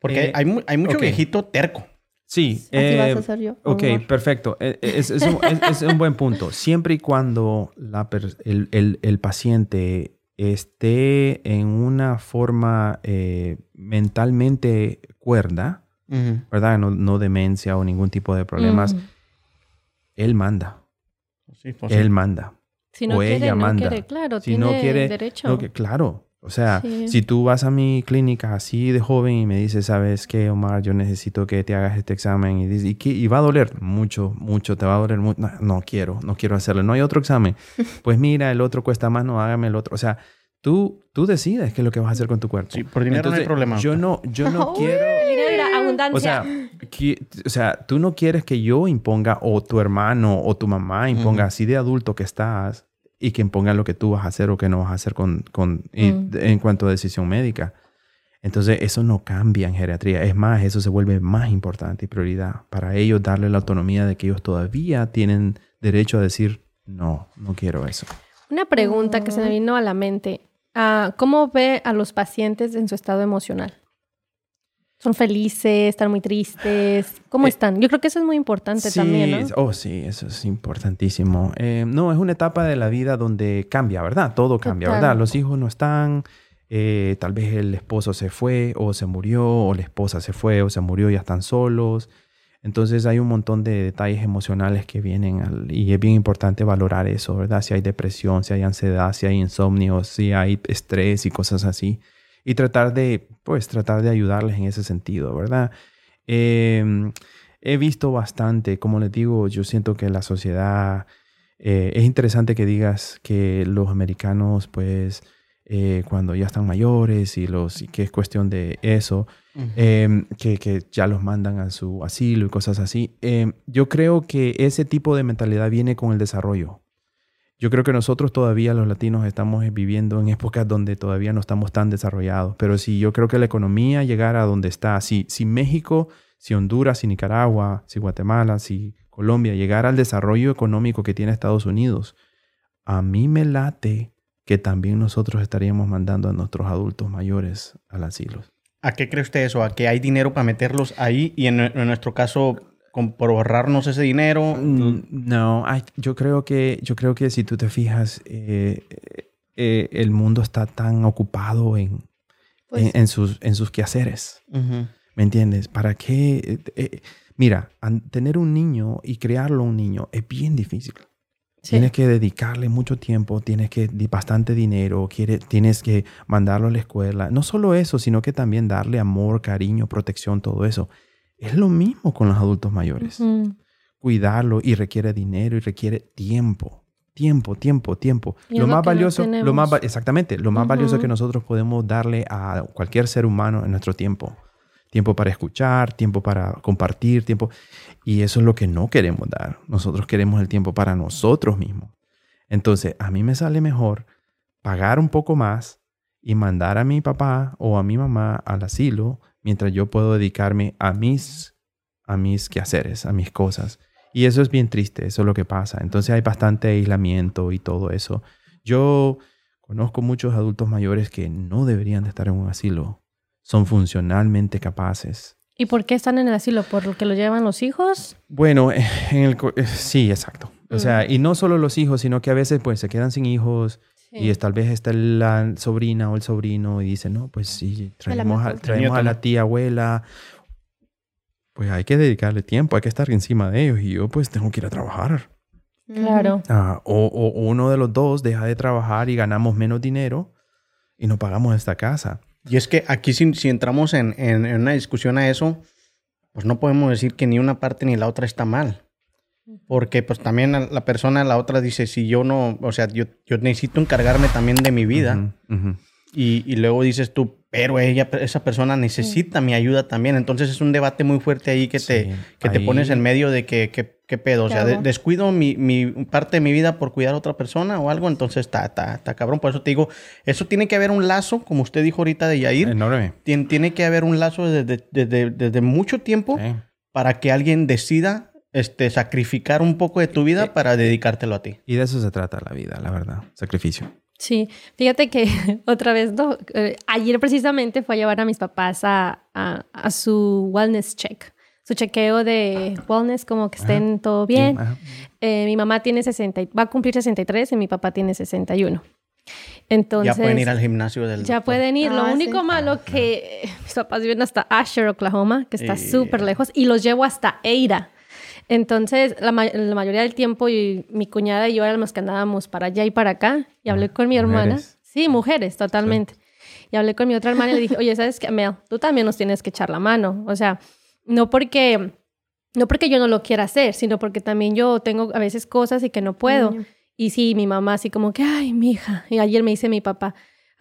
Porque Eh, hay, hay mucho ok. viejito terco. Sí. Así vas eh, a hacer yo. Ok, amor. perfecto. Eh, eh, Es, es un, es- es un buen punto. Siempre y cuando la per- el, el- el paciente esté en una forma eh, mentalmente cuerda, ¿verdad? No, no demencia o ningún tipo de problemas, Mm. él manda. Sí, pues sí. Él manda. Si no o quiere, ella no manda. quiere, claro, Si tiene no quiere, derecho. no que- claro. O sea, Sí. si tú vas a mi clínica así de joven y me dices, ¿sabes qué, Omar? Yo necesito que te hagas este examen. Y, dices, ¿y, qué? y va a doler mucho, mucho, te va a doler mucho. No, no quiero, no quiero hacerlo. No hay otro examen. Pues mira, el otro cuesta más, no hágame el otro. O sea, tú, tú decides qué es lo que vas a hacer con tu cuerpo. Sí, por dinero no hay problema. Yo no, yo no quiero... Abundancia. O sea, qui- o sea, tú no quieres que yo imponga o tu hermano o tu mamá imponga así de adulto que estás y que imponga lo que tú vas a hacer o que no vas a hacer con, con y- Mm. en cuanto a decisión médica. Entonces, eso no cambia en geriatría. Es más, eso se vuelve más importante y prioridad para ellos darle la autonomía de que ellos todavía tienen derecho a decir, no, no quiero eso. Una pregunta que se me vino a la mente. Ah, ¿Cómo ve a los pacientes en su estado emocional? ¿Son felices? ¿Están muy tristes? ¿Cómo Eh, están? Yo creo que eso es muy importante también, ¿no? Oh, sí, eso es importantísimo. Eh, no, es una etapa de la vida donde cambia, ¿verdad? Todo cambia, Total. ¿verdad? Los hijos no están, eh, tal vez el esposo se fue o se murió, o la esposa se fue o se murió y ya están solos. Entonces hay un montón de detalles emocionales que vienen al- y es bien importante valorar eso, ¿verdad? Si hay depresión, si hay ansiedad, si hay insomnio, si hay estrés y cosas así. Y tratar de, pues, tratar de ayudarles en ese sentido, ¿verdad? Eh, he visto bastante, como les digo, yo siento que la sociedad, eh, es interesante que digas que los americanos, pues, eh, cuando ya están mayores y, los, y que es cuestión de eso, eh, que, que ya los mandan a su asilo y cosas así. Eh, yo creo que ese tipo de mentalidad viene con el desarrollo. Yo creo que nosotros todavía los latinos estamos viviendo en épocas donde todavía no estamos tan desarrollados, pero si yo creo que la economía llegara a donde está, si, si México, si Honduras, si Nicaragua, si Guatemala, si Colombia llegara al desarrollo económico que tiene Estados Unidos, a mí me late que también nosotros estaríamos mandando a nuestros adultos mayores al asilo. ¿A qué cree usted eso? ¿A que hay dinero para meterlos ahí y en, en nuestro caso, por ahorrarnos ese dinero? Mm, No, ay, yo creo que yo creo que si tú te fijas, eh, eh, el mundo está tan ocupado en, Pues, en, en sus, en sus quehaceres. Ujú. ¿Me entiendes? ¿Para qué? eh, eh, mira, tener un niño y criarlo un niño es bien difícil. Sí. Tienes que dedicarle mucho tiempo, tienes que bastante dinero, quiere, tienes que mandarlo a la escuela. No solo eso, sino que también darle amor, cariño, protección, todo eso. Es lo mismo con los adultos mayores cuidarlo y requiere dinero y requiere tiempo. Tiempo, tiempo, tiempo. Lo lo más no valioso, lo más exactamente, lo más valioso que nosotros podemos darle a cualquier ser humano en nuestro tiempo. Tiempo para escuchar, tiempo para compartir, tiempo. Y eso es lo que no queremos dar. Nosotros queremos el tiempo para nosotros mismos. Entonces, a mí me sale mejor pagar un poco más y mandar a mi papá o a mi mamá al asilo mientras yo puedo dedicarme a mis, a mis quehaceres, a mis cosas. Y eso es bien triste, eso es lo que pasa. Entonces hay bastante aislamiento y todo eso. Yo conozco muchos adultos mayores que no deberían de estar en un asilo. Son funcionalmente capaces. ¿Y por qué están en el asilo? ¿Por lo que lo llevan los hijos? Bueno, eh, en el, co- sí, exacto. O sea, y no solo los hijos, sino que a veces pues se quedan sin hijos y es, tal vez está la sobrina o el sobrino y dice, no, pues sí, traemos, a, traemos a la tía abuela. Pues hay que dedicarle tiempo, hay que estar encima de ellos y yo pues tengo que ir a trabajar. Claro. Ah, o, o- o uno de los dos deja de trabajar y ganamos menos dinero y no pagamos esta casa. Y es que aquí si, si entramos en, en- en una discusión a eso, pues no podemos decir que ni una parte ni la otra está mal. Porque pues también la persona, la otra dice, si yo no, o sea, yo, yo necesito encargarme también de mi vida. Y, y luego dices tú, pero ella, esa persona necesita mi ayuda también. Entonces es un debate muy fuerte ahí que te, Sí, que te pones en medio de que, que- qué pedo. O ¿Qué sea, de- descuido mi, mi parte de mi vida por cuidar a otra persona o algo. Entonces está, está, está cabrón. Por eso te digo, eso tiene que haber un lazo, como usted dijo ahorita de Yair. Enorme. Tien- tiene que haber un lazo desde, desde, desde mucho tiempo Sí. para que alguien decida este, sacrificar un poco de tu vida Eh, para dedicártelo a ti. Y de eso se trata la vida, la verdad. Sacrificio. Sí, fíjate que otra vez, no, Eh, ayer precisamente fue a llevar a mis papás a, a- a su wellness check, su chequeo de wellness, como que estén todo bien. Eh, mi mamá tiene 60, y- va a cumplir 63 y mi papá tiene 61. Entonces, ya pueden ir al gimnasio del ya doctor. pueden ir. Lo Ah, sí. único malo que mis papás viven hasta Asher, Oklahoma, que está Eh. súper lejos, y los llevo hasta Eira. Entonces, la, ma- la mayoría del tiempo, y mi cuñada y yo éramos los que andábamos para allá y para acá, y hablé con mi hermana. mujeres. Sí, mujeres, totalmente. Y hablé con mi otra hermana y le dije, oye, ¿sabes qué, Mel? Tú también nos tienes que echar la mano. O sea, no porque, no porque yo no lo quiera hacer, sino porque también yo tengo a veces cosas y que no puedo. Niño. Y sí, mi mamá así como que, ay, mi hija. Y ayer me dice mi papá,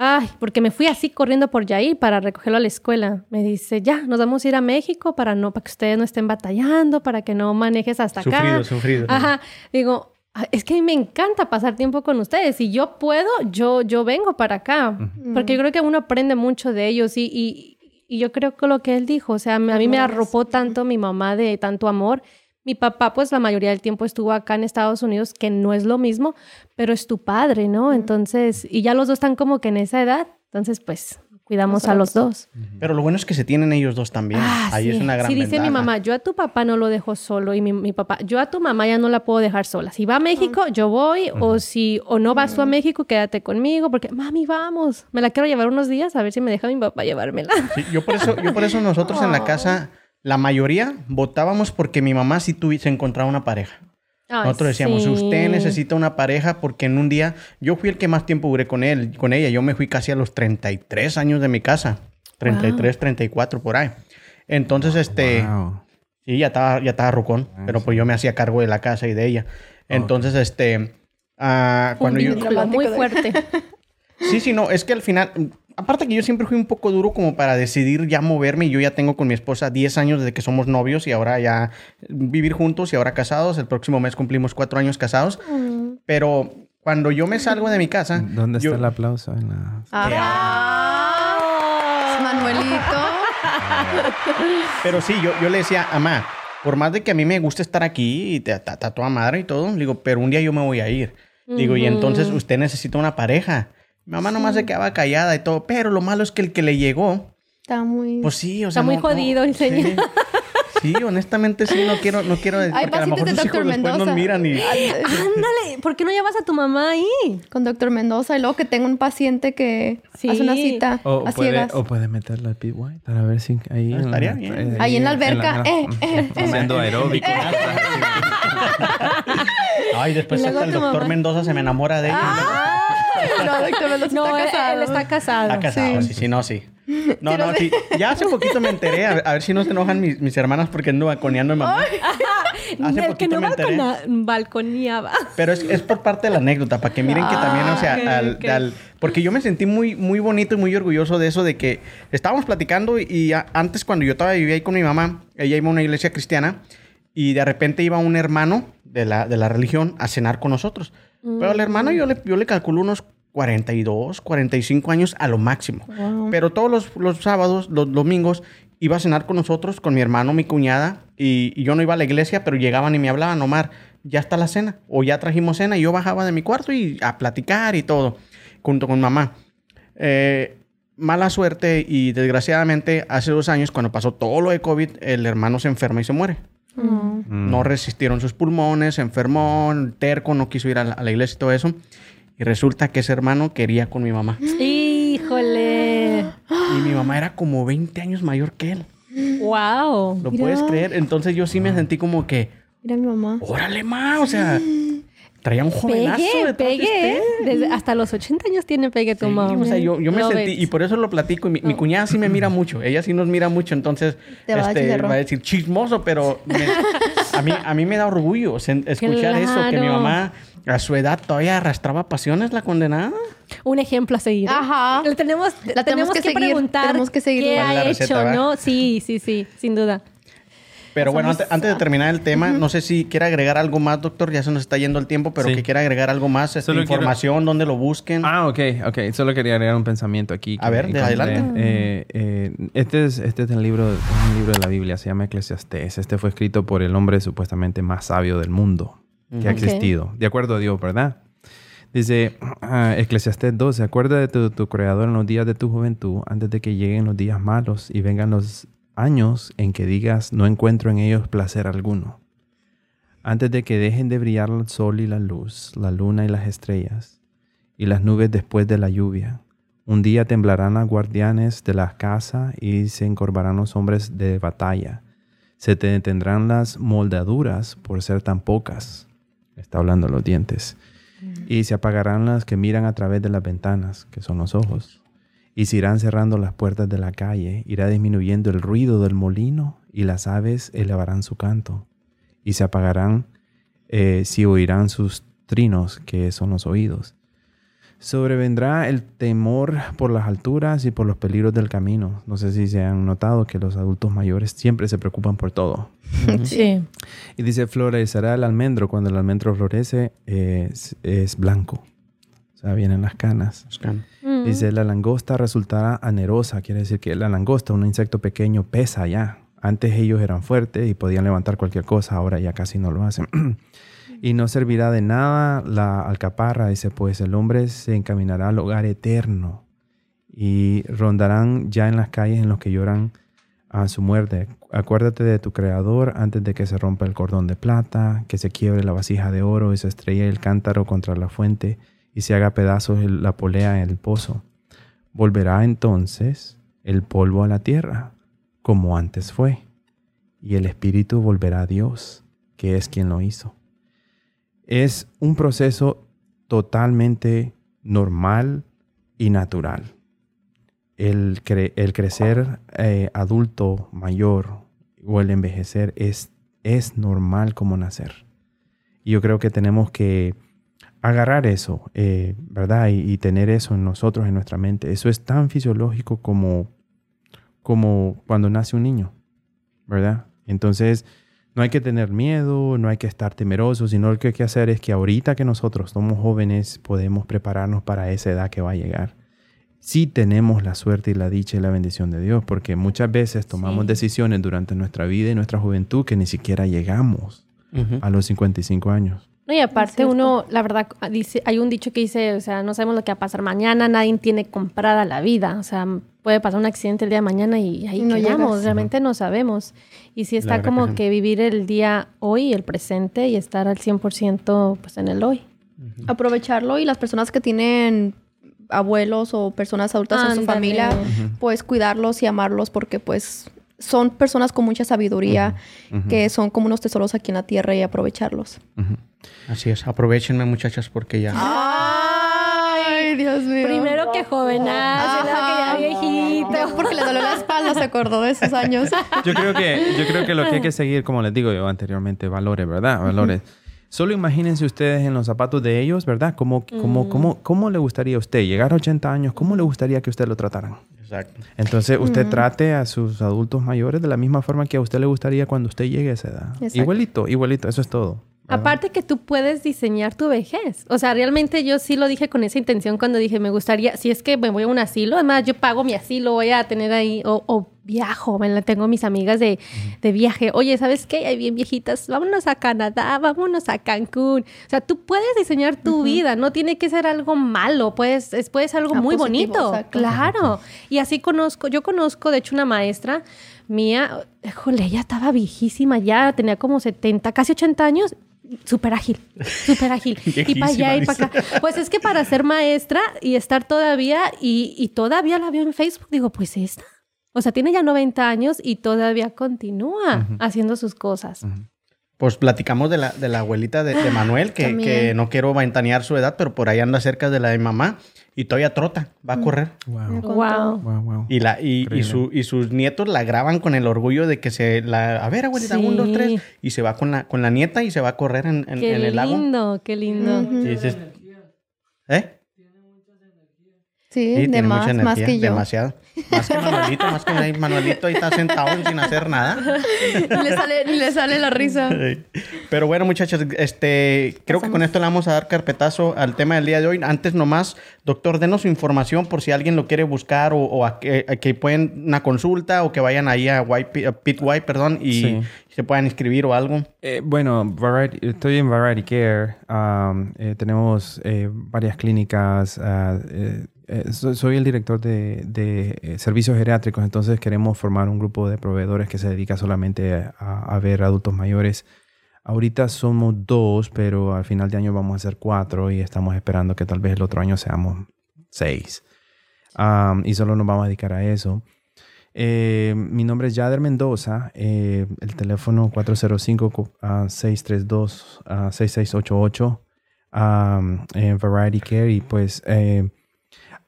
ay, porque me fui así corriendo por Yair para recogerlo a la escuela. Me dice, ya, nos vamos a ir a México para no, para que ustedes no estén batallando, para que no manejes hasta acá. Sufrido, sufrido. Ajá. Digo, "Ah, es que a mí me encanta pasar tiempo con ustedes. Si yo puedo, yo, yo vengo para acá. Porque yo creo que uno aprende mucho de ellos y, y, Y yo creo que lo que él dijo, o sea, a mí me arropó tanto mi mamá de tanto amor. Mi papá, pues la mayoría del tiempo estuvo acá en Estados Unidos, que no es lo mismo, pero es tu padre, ¿no? Entonces, y ya los dos están como que en esa edad, entonces, pues cuidamos a los dos. Pero lo bueno es que se tienen ellos dos también. Ah, Ahí es sí. una gran Sí, dice mi mamá, yo a tu papá no lo dejo solo y mi, mi papá, yo a tu mamá ya no la puedo dejar sola. Si va a México, yo voy o si o no vas tú a México, quédate conmigo porque mami, vamos. Me la quiero llevar unos días a ver si me deja mi papá llevármela. Sí, yo por eso, yo por eso nosotros en la casa, la mayoría votábamos porque mi mamá sí tuvi- se encontraba una pareja. Ay, Nosotros decíamos, sí. usted necesita una pareja porque en un día, yo fui el que más tiempo duré con él, con ella. Yo me fui casi a los 33 años de mi casa. 33, 34 por ahí. Entonces, este, Wow. sí, ya estaba, ya estaba rucón, pero pues yo me hacía cargo de la casa y de ella. Entonces, este, ah, cuando yo... Vínculo muy fuerte. Sí, sí, no, es que al final, aparte que yo siempre fui un poco duro como para decidir ya moverme y yo ya tengo con mi esposa 10 años desde que somos novios y ahora ya vivir juntos y ahora casados, el próximo mes cumplimos cuatro años casados, pero cuando yo me salgo de mi casa... ¿Dónde yo- está el aplauso? En la- Ah, Manuelito. Pero sí, yo, yo le decía, mamá, por más de que a mí me gusta estar aquí y te ta, ta- toda madre y todo, digo, pero un día yo me voy a ir. Digo, y entonces usted necesita una pareja. Mi mamá nomás se quedaba callada y todo, pero lo malo es que el que le llegó, Está muy... pues sí, o sea, Está muy no- no- jodido el señor. Sí. Sí, honestamente sí, no quiero, no quiero, porque a lo pasitos mejor de sus hijos Dr. después nos Mendoza. miran y... Ándale, ¿por qué no llevas a tu mamá ahí? Con doctor Mendoza y luego que tengo un paciente que Sí. hace una cita O, a puede, ciegas. o puede meterla al Pete White para ver si ahí... Ah, en estaría la- bien. Ahí en la alberca, eh, eh, eh. Haciendo aeróbico. Ay, después hasta el doctor mamá. Mendoza se me enamora de ella. No, doctor Mendoza No, está él- casado. él está casado. Está casado, sí, sí, no, sí. No, no, sí. Ya hace poquito me enteré, a ver, a ver si no se enojan mis, mis hermanas porque ando balconeando a mi mamá. Hace el que poquito no me enteré. balcona- balconeaba. Pero es, es por parte de la anécdota, para que miren que también, o sea, Ah, al- ok. al- porque yo me sentí muy, muy bonito y muy orgulloso de eso, de que estábamos platicando y, y a- antes cuando yo estaba vivía ahí con mi mamá, ella iba a una iglesia cristiana y de repente iba un hermano de la, de la religión a cenar con nosotros. Pero al hermano yo le, yo le calculo unos 42, 45 años a lo máximo. Pero todos los, los sábados, los domingos, iba a cenar con nosotros, con mi hermano, mi cuñada, y, y yo no iba a la iglesia, pero llegaban y me hablaban, Omar, ya está la cena, o ya trajimos cena, y yo bajaba de mi cuarto y a platicar y todo, junto con mamá. Eh, mala suerte y desgraciadamente hace dos años, cuando pasó todo lo de COVID, el hermano se enferma y se muere. Mm. No resistieron sus pulmones, se enfermó, terco, no quiso ir a la, a la iglesia y todo eso. Y resulta que ese hermano quería con mi mamá. Híjole. Y mi mamá era como 20 años mayor que él. Wow. ¿Lo Mira. puedes creer? Entonces yo sí me sentí como que, Mira mi mamá. órale, ma, o sea, traía un jovenazo Pegue, de pegue. ¿eh? Desde hasta los 80 años tiene pegue tu Sí, mamá. o sea, yo, yo me Love sentí, it. y por eso lo platico. Y mi, mi cuñada sí me mira mucho. Ella sí nos mira mucho. Entonces, Te va a este, chicharrón. va a decir chismoso, pero me- a, mí, a mí me da orgullo escuchar eso, que mi mamá a su edad todavía arrastraba pasiones, la condenada. Un ejemplo a seguir. Ajá. Le tenemos, La tenemos que seguir, preguntar tenemos que seguir. qué ¿Cuál es la ha receta, hecho? ¿no? Sí, sí, sí, sin duda. Pero bueno, antes, antes de terminar el tema, no sé si quiere agregar algo más, doctor. Ya se nos está yendo el tiempo, pero Sí. que quiera agregar algo más, esta Solo quiero- información, dónde lo busquen. Ah, ok, ok. Solo quería agregar un pensamiento aquí. A ver, de adelante. Eh, eh, este, es, este es el libro, es un libro de la Biblia, se llama Eclesiastés. Este fue escrito por el hombre supuestamente más sabio del mundo que ha existido. De acuerdo a Dios, ¿verdad? Dice ah, Eclesiastés 12, acuerda de tu, tu creador en los días de tu juventud, antes de que lleguen los días malos y vengan los años en que digas, no encuentro en ellos placer alguno. Antes de que dejen de brillar el sol y la luz, la luna y las estrellas, y las nubes después de la lluvia. Un día temblarán los guardianes de la casa y se encorvarán los hombres de batalla. Se te detendrán las moldaduras por ser tan pocas. Está hablando los dientes. Y se apagarán las que miran a través de las ventanas, que son los ojos. Y se irán cerrando las puertas de la calle, irá disminuyendo el ruido del molino, y las aves elevarán su canto. Y se apagarán eh, si oirán sus trinos, que son los oídos. Sobrevendrá el temor por las alturas y por los peligros del camino. No sé si se han notado que los adultos mayores siempre se preocupan por todo. Sí. Y dice, florecerá el almendro. Cuando el almendro florece, es, es blanco. Sea, vienen las canas. Mm. Dice, la langosta resultará anerosa, quiere decir que la langosta, un insecto pequeño, pesa ya. Antes ellos eran fuertes y podían levantar cualquier cosa, ahora ya casi no lo hacen. y no servirá de nada la alcaparra, dice, pues el hombre se encaminará al hogar eterno y rondarán ya en las calles en los que lloran a su muerte. Acuérdate de tu creador antes de que se rompa el cordón de plata, que se quiebre la vasija de oro y se estrelle el cántaro contra la fuente y se haga pedazos la polea en el pozo. Volverá entonces el polvo a la tierra, como antes fue, y el espíritu volverá a Dios, que es quien lo hizo. Es un proceso totalmente normal y natural. El, cre- el crecer eh, adulto mayor o el envejecer es, es normal como nacer. Y yo creo que tenemos que agarrar eso, eh, ¿verdad? Y, y tener eso en nosotros, en nuestra mente. Eso es tan fisiológico como, como cuando nace un niño, ¿verdad? Entonces, no hay que tener miedo, no hay que estar temerosos, sino lo que hay que hacer es que ahorita que nosotros somos jóvenes podemos prepararnos para esa edad que va a llegar. Sí tenemos la suerte y la dicha y la bendición de Dios, porque muchas veces tomamos Sí. decisiones durante nuestra vida y nuestra juventud que ni siquiera llegamos Ujú. a los 55 años. No, y aparte uno, la verdad, dice, hay un dicho que dice, o sea, no sabemos lo que va a pasar mañana, nadie tiene comprada la vida, o sea, puede pasar un accidente el día de mañana y ahí no quedamos, llegas. realmente no sabemos. Y sí está que como que vivir el día hoy, el presente y estar al 100% pues en el hoy. Aprovecharlo y las personas que tienen abuelos o personas adultas en su familia, pues cuidarlos y amarlos porque pues son personas con mucha sabiduría Ujú. que son como unos tesoros aquí en la tierra y aprovecharlos. Ujú. Así es. Aprovechenme, muchachas, porque ya. Ay, Dios mío. Primero que jovenazo, que ya viejito. Porque le dolió la espalda, se acordó de esos años. Yo creo que, yo creo que lo que hay que seguir, como les digo yo anteriormente, valores, ¿verdad? Valores. Solo imagínense ustedes en los zapatos de ellos, ¿verdad? ¿Cómo, cómo, cómo, cómo le gustaría a usted llegar a 80 años? ¿Cómo le gustaría que usted lo trataran? Exacto. Entonces, usted trate a sus adultos mayores de la misma forma que a usted le gustaría cuando usted llegue a esa edad. Exacto. Igualito, igualito, eso es todo. ¿verdad? Aparte que tú puedes diseñar tu vejez. O sea, realmente yo sí lo dije con esa intención cuando dije, me gustaría, si es que me voy a un asilo, además yo pago mi asilo, voy a tener ahí, o, o viajo, me la tengo mis amigas de, de viaje. Oye, ¿sabes qué? Hay bien viejitas, vámonos a Canadá, vámonos a Cancún. O sea, tú puedes diseñar tu vida, no tiene que ser algo malo, puedes, es, puede ser algo Ah, muy positivo, bonito. exacto. Claro. Y así conozco, yo conozco, de hecho, una maestra mía, híjole, ella estaba viejísima ya, tenía como 70, casi 80 años, súper ágil, súper ágil. y para allá y para acá. Pues es que para ser maestra y estar todavía, y, y todavía la veo en Facebook, digo, pues esta. O sea, tiene ya 90 años y todavía continúa haciendo sus cosas. Pues platicamos de la, de la abuelita de, de Manuel, que, que no quiero ventanear su edad, pero por ahí anda cerca de la de mamá y todavía trota, va a correr. Wow. Wow. Wow, wow. Y, la, y, y, su, y sus nietos la graban con el orgullo de que se la... A ver, abuelita, un, dos, Sí. tres. Y se va con la, con la nieta y se va a correr en, en- Qué en el lago. lindo, qué lindo. Y dices, ¿Eh? Sí, Sí, de tiene más, mucha más energía, que yo. demasiado. Más que Manuelito, más que ahí, Manuelito ahí está sentado sin hacer nada. Ni le sale, le sale la risa. Pero bueno, muchachos, este, creo que con esto le vamos a dar carpetazo al tema del día de hoy. Antes nomás, doctor, denos su información por si alguien lo quiere buscar o, o a que, a que pueden una consulta o que vayan ahí a, White, a Pit White, perdón, y Sí. se puedan inscribir o algo. Eh, bueno, Variety- estoy en Variety Care. Um, eh, tenemos eh, varias clínicas. ah, eh, eh, so- soy el director de, de, eh, servicios geriátricos, entonces queremos formar un grupo de proveedores que se dedica solamente a, a ver adultos mayores. Ahorita somos dos, pero al final de año vamos a ser cuatro y estamos esperando que tal vez el otro año seamos seis. Um, y solo nos vamos a dedicar a eso. Eh, mi nombre es Yader Mendoza. eh, el teléfono 405-632-6688 um, en Variety Care. Y pues eh,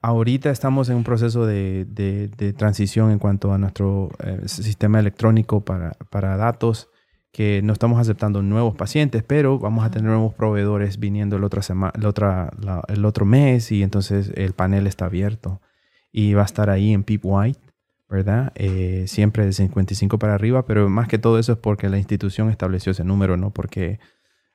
ahorita estamos en un proceso de, de- de transición en cuanto a nuestro eh, sistema electrónico para, para datos que no estamos aceptando nuevos pacientes, pero vamos a tener nuevos proveedores viniendo el otro, sema- el otra- la- el otro mes y entonces el panel está abierto y va a estar ahí en Peep White. ¿verdad? Eh, siempre de 55 para arriba, pero más que todo eso es porque la institución estableció ese número, ¿no? Porque,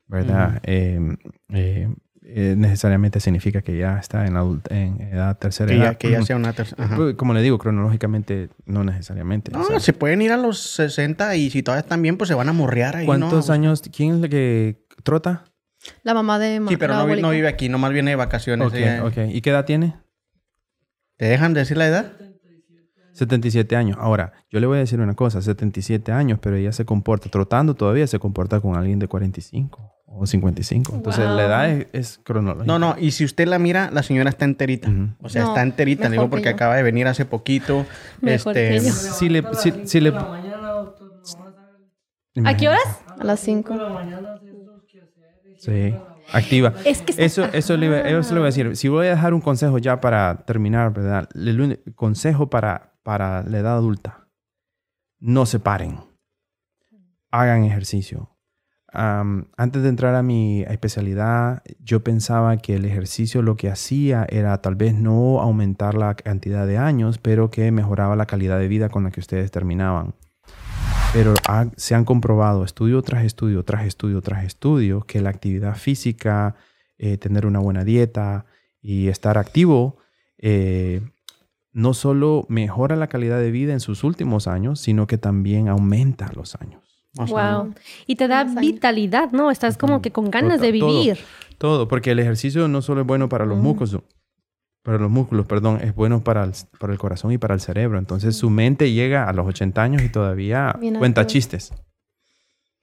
¿verdad? Eh, eh, eh, necesariamente significa que ya está en, adult- en edad tercera Que edad. ya, que ya sea una tercera. Pues, Como le digo, cronológicamente no necesariamente. No, sea, se pueden ir a los 60 y si todavía están bien, pues se van a morrear ahí. ¿Cuántos ¿no? años? ¿Quién es la que trota? La mamá de Sí, pero no, vi- no abuelita. vive aquí, nomás viene de vacaciones. Ok, ella. ok. ¿Y qué edad tiene? ¿Te dejan decir la edad? 77 años. Ahora, yo le voy a decir una cosa, 77 años, pero ella se comporta, trotando todavía se comporta con alguien de 45 o 55. Entonces, Wow. la edad es, es cronológica. No, no, y si usted la mira, la señora está enterita. O sea, No, está enterita, le digo, porque yo. acaba de venir hace poquito. Mejor este, que yo. Si le... Si, si le ¿A qué horas? A las 5. Sí, activa. Es que está- Eso, eso, le, iba- eso le voy a decir. Si voy a dejar un consejo ya para terminar, ¿verdad? El consejo para, para la edad adulta. No se paren. Hagan ejercicio. Am, antes de entrar a mi especialidad, yo pensaba que el ejercicio lo que hacía era tal vez no aumentar la cantidad de años, pero que mejoraba la calidad de vida con la que ustedes terminaban. Pero ha- se han comprobado estudio tras estudio, tras estudio, tras estudio, que la actividad física, eh, tener una buena dieta y estar activo, eh, no solo mejora la calidad de vida en sus últimos años, sino que también aumenta los años. Sea, Wow. Y te da Más vitalidad, ¿no? Estás como que con ganas de Todo. vivir. Todo, porque el ejercicio no solo es bueno para los Mm. músculos, para los músculos, perdón, es bueno para el, para el corazón y para el cerebro. Entonces su mente llega a los 80 años y todavía Bien cuenta activo. chistes.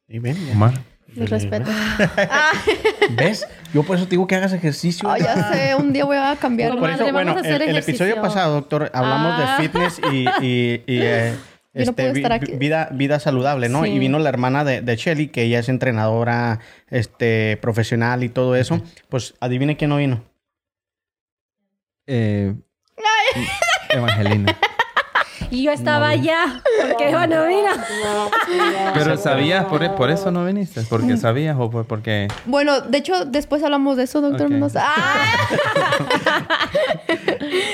y ven. Omar. Mi respeto. ¿Ves? Yo por eso te digo que hagas ejercicio. Ay, ya sé, un día voy a cambiar. Por Por madre, eso, bueno, vamos a hacer el, el episodio pasado, doctor, hablamos Ah. de fitness y, y- y, eh, Yo no este, puedo vi- estar aquí. vida, vida saludable, ¿no? Sí. Y vino la hermana de, de Shelly, que ella es entrenadora este, profesional y todo eso. Pues adivine quién no vino. Eh, Evangelina. Y yo estaba allá. Porque, bueno, mira. Pero sabías, por, e, por eso no viniste, porque sabías o por- porque... Bueno, de hecho, después hablamos de eso, doctor Ok. Mendoza. ¡Ah!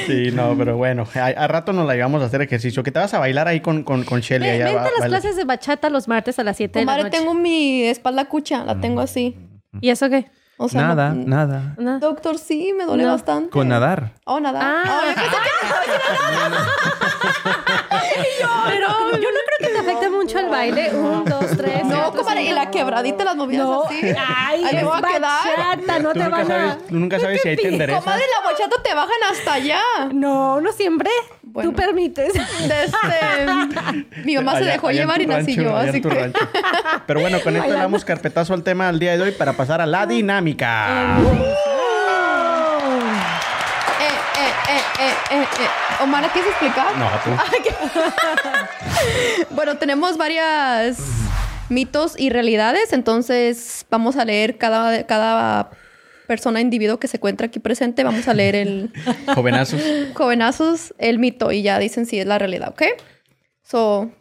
Sí, no, pero bueno, a, a rato nos la llevamos a hacer ejercicio. Que te vas a bailar ahí con, con, con Shelly. Ven, vente va- a las baila. clases de bachata los martes a las 7 de la noche. tengo mi espalda cucha, la tengo así. ¿Y eso qué? O sea, nada, no- nada. Doctor, sí, me duele No. bastante. Con nadar. Oh, nada. Ah. Oh, yo Pero yo no creo que te afecte mucho el baile. Un, dos, tres. No, comadre, y la quebradita, las movidas No, así. ay, Ahí me es voy a quedar. bachata, no te nunca, van sabes, a... tú nunca sabes si ahí te enderezas. Comadre, la bachata te bajan hasta allá. No, no siempre. Bueno. Tú permites. De este, mi mamá se dejó llevar y nací yo, así que... rancho. Pero bueno, con esto le damos carpetazo al tema del día de hoy para pasar a la dinámica. Eh, eh, eh, eh, eh, eh. Omar, ¿quieres explicar? No, tú. Bueno, tenemos varias mitos y realidades, entonces vamos a leer cada, cada persona, individuo que se encuentra aquí presente, vamos a leer el Jovenazos. jovenazos, el mito y ya dicen si es la realidad, ¿ok? So,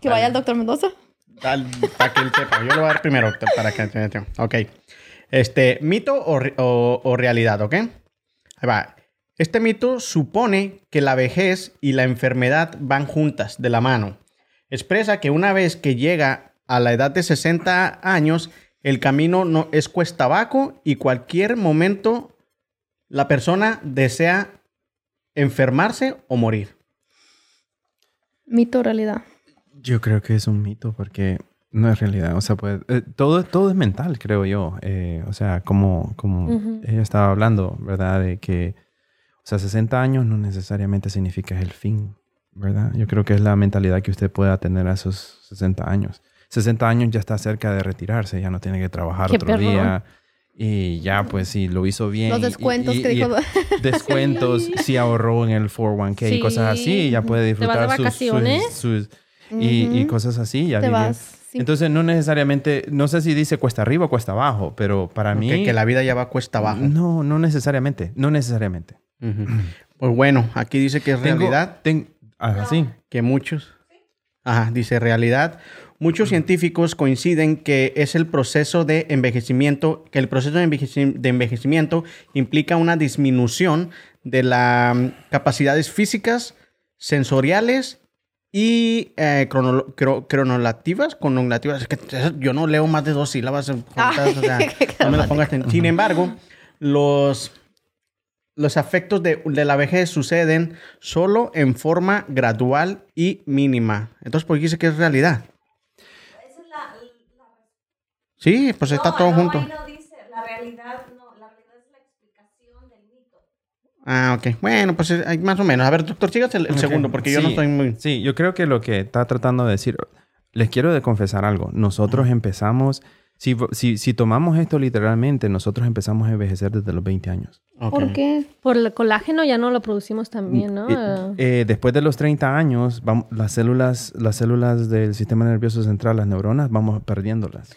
que vaya el doctor Mendoza. Al- para que él sepa. Yo lo voy a dar primero doctor, para que... Ok. Este, mito o, o- o realidad, ¿ok? Ahí va. Este mito supone que la vejez y la enfermedad van juntas, de la mano. Expresa que una vez que llega a la edad de 60 años, el camino no es cuesta abajo y cualquier momento la persona desea enfermarse o morir. Mito o realidad. Yo creo que es un mito porque no es realidad. O sea, pues, eh, todo, todo es mental, creo yo. Eh, o sea, como, como ella estaba hablando, ¿verdad? De que, o sea, 60 años no necesariamente significa el fin, ¿verdad? Yo creo que es la mentalidad que usted pueda tener a esos 60 años. 60 años ya está cerca de retirarse, ya no tiene que trabajar Qué otro perro. día. Y ya, pues, si lo hizo bien. Los y- descuentos y- que y- dijo. descuentos, si ahorró en el 401k y cosas así, ya puede ¿Te vas de disfrutar sus- sus- vacaciones? sus, y, y Ujú. cosas así. Ya Te vas. sí. Entonces, no necesariamente, no sé si dice cuesta arriba o cuesta abajo, pero para mí. Que, que la vida ya va cuesta abajo. No, no necesariamente. No necesariamente. Ujú. Pues bueno, aquí dice que es Tengo- realidad. ten- ah, sí. que muchos, ajá, dice realidad, muchos científicos coinciden que es el proceso de envejecimiento, que el proceso de, envejeci- de envejecimiento implica una disminución de las capacidades físicas, sensoriales y eh, crono- cro- cronolativas, cronolativas. Es que yo no leo más de dos sílabas juntas, o sea, no me pongas Sin embargo, los, los efectos de, de la vejez suceden solo en forma gradual y mínima. Entonces, ¿por qué dice que es realidad? Sí, pues está todo junto. la realidad, no, la realidad es la explicación del mito. Ah, ok. Bueno, pues eh, hay más o menos. A ver, doctor, sigas el, segundo, porque yo no estoy muy... Sí, yo creo que lo que está tratando de decir, les quiero de confesar algo. Nosotros empezamos, si, si, si tomamos esto literalmente, nosotros empezamos a envejecer desde los 20 años. ¿Por qué? Por el colágeno ya no lo producimos también, ¿no? Y, Ah. eh, después de los 30 años, vamos, las, células, las células del sistema nervioso central, las neuronas, vamos perdiéndolas.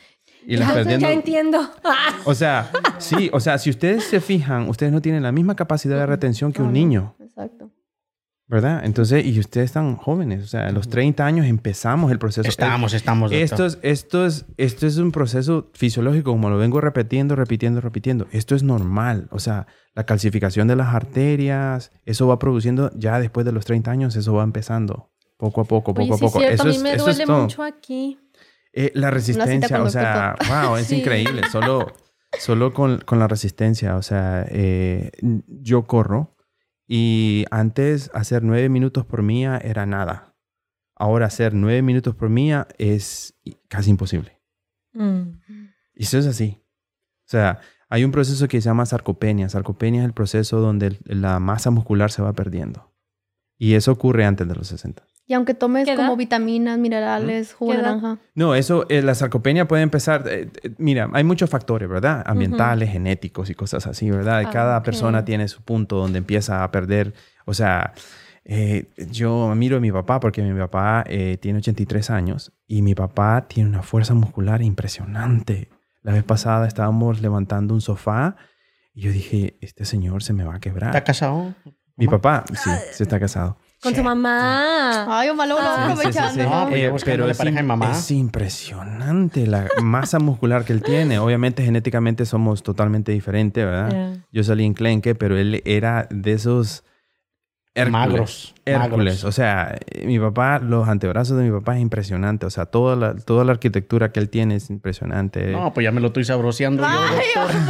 Y las ya, perdiendo... ya entiendo. O sea, sí, o sea, si ustedes se fijan, ustedes no tienen la misma capacidad de retención que un niño. Exacto. ¿Verdad? Entonces, y ustedes están jóvenes, o sea, a los 30 años empezamos el proceso. Estamos, estamos. Esto es, esto, es, esto es un proceso fisiológico, como lo vengo repitiendo, repitiendo, repitiendo. Esto es normal. O sea, la calcificación de las arterias, eso va produciendo ya después de los 30 años, eso va empezando. Poco a poco, poco Oye, a sí es poco. cierto, eso a mí es, me eso es duele mucho aquí. Eh, la resistencia, o sea, wow, es Sí. increíble. Solo, solo con, con la resistencia, o sea, eh, yo corro y antes hacer nueve minutos por mía era nada. Ahora hacer nueve minutos por mía es casi imposible. Mm. Y eso es así. O sea, hay un proceso que se llama sarcopenia. Sarcopenia es el proceso donde la masa muscular se va perdiendo. Y eso ocurre antes de los 60. Y aunque tomes como vitaminas, minerales, jugo ¿Qué de naranja. No, eso, eh, la sarcopenia puede empezar, eh, eh, mira, hay muchos factores, ¿verdad? Ambientales, genéticos y cosas así, ¿verdad? Ah, Cada persona tiene su punto donde empieza a perder, o sea, eh, yo miro a mi papá porque mi papá eh, tiene 83 años y mi papá tiene una fuerza muscular impresionante. La vez pasada estábamos levantando un sofá y yo dije, este señor se me va a quebrar. ¿Está casado? Mi papá, sí, se está casado. Con su mamá. Ay, Omar, lo Ah. Sí, sí, sí, aprovechando. sí. No, Eh, pero es, pareja im- de mamá. es impresionante la masa muscular que él tiene. Obviamente genéticamente somos totalmente diferentes, ¿verdad? Yo salí en Clenque, pero él era de esos Hércules. Magros, Hércules. magros. O sea, mi papá, los antebrazos de mi papá es impresionante. O sea, toda la, toda la arquitectura que él tiene es impresionante. No, pues ya me lo estoy sabroseando yo, doctor.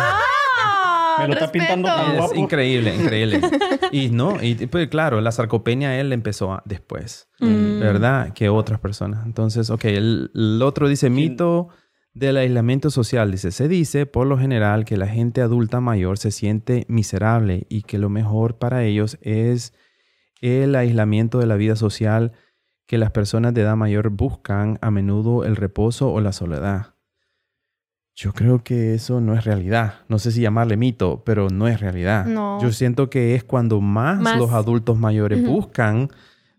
Omar, Me lo está pintando tan Es increíble, increíble. y no, y pues claro, la sarcopenia él empezó a- después, Mm. ¿verdad? Que otras personas. Entonces, ok, el, el otro dice mito del aislamiento social. Dice, se dice por lo general que la gente adulta mayor se siente miserable y que lo mejor para ellos es el aislamiento de la vida social que las personas de edad mayor buscan a menudo el reposo o la soledad. Yo creo que eso no es realidad. No sé si llamarle mito, pero no es realidad. No. Yo siento que es cuando más, Más. los adultos mayores Ujú. buscan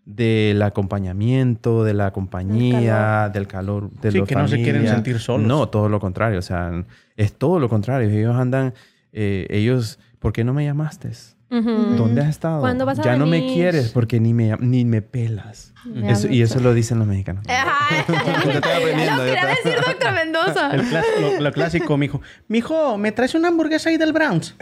del acompañamiento, de la compañía, del calor de Sí, la que no se quieren sentir solos. No, todo lo contrario. O sea, es todo lo contrario. Ellos andan, eh, ellos, ¿por qué no me llamaste? Ujú. ¿Dónde has estado? ¿Cuándo vas a ya no me venir? quieres porque ni me, ni me pelas. Eso- y eso lo dicen los mexicanos. Yo aprendiendo, Lo quería decir doctor Mendoza. El clas- lo, lo clásico, mijo. Mijo, ¿me traes una hamburguesa ahí del Browns?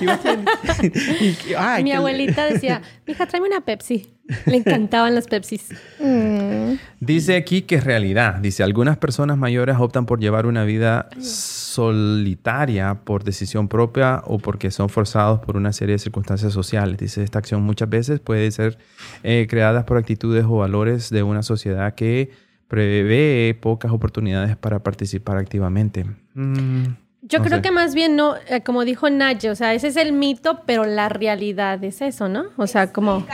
Y ay, Mi abuelita decía, mija, tráeme una Pepsi. Le encantaban las Pepsis. Mm, Dice aquí que es realidad. Dice, algunas personas mayores optan por llevar una vida solitaria por decisión propia o porque son forzados por una serie de circunstancias sociales. Dice, esta acción muchas veces puede ser eh, creada por actitudes o valores de una sociedad que prevé pocas oportunidades para participar activamente. Mm, Yo no creo sé. que más bien no, eh, como dijo Naye, o sea, ese es el mito, pero la realidad es eso, ¿no? O sea, como...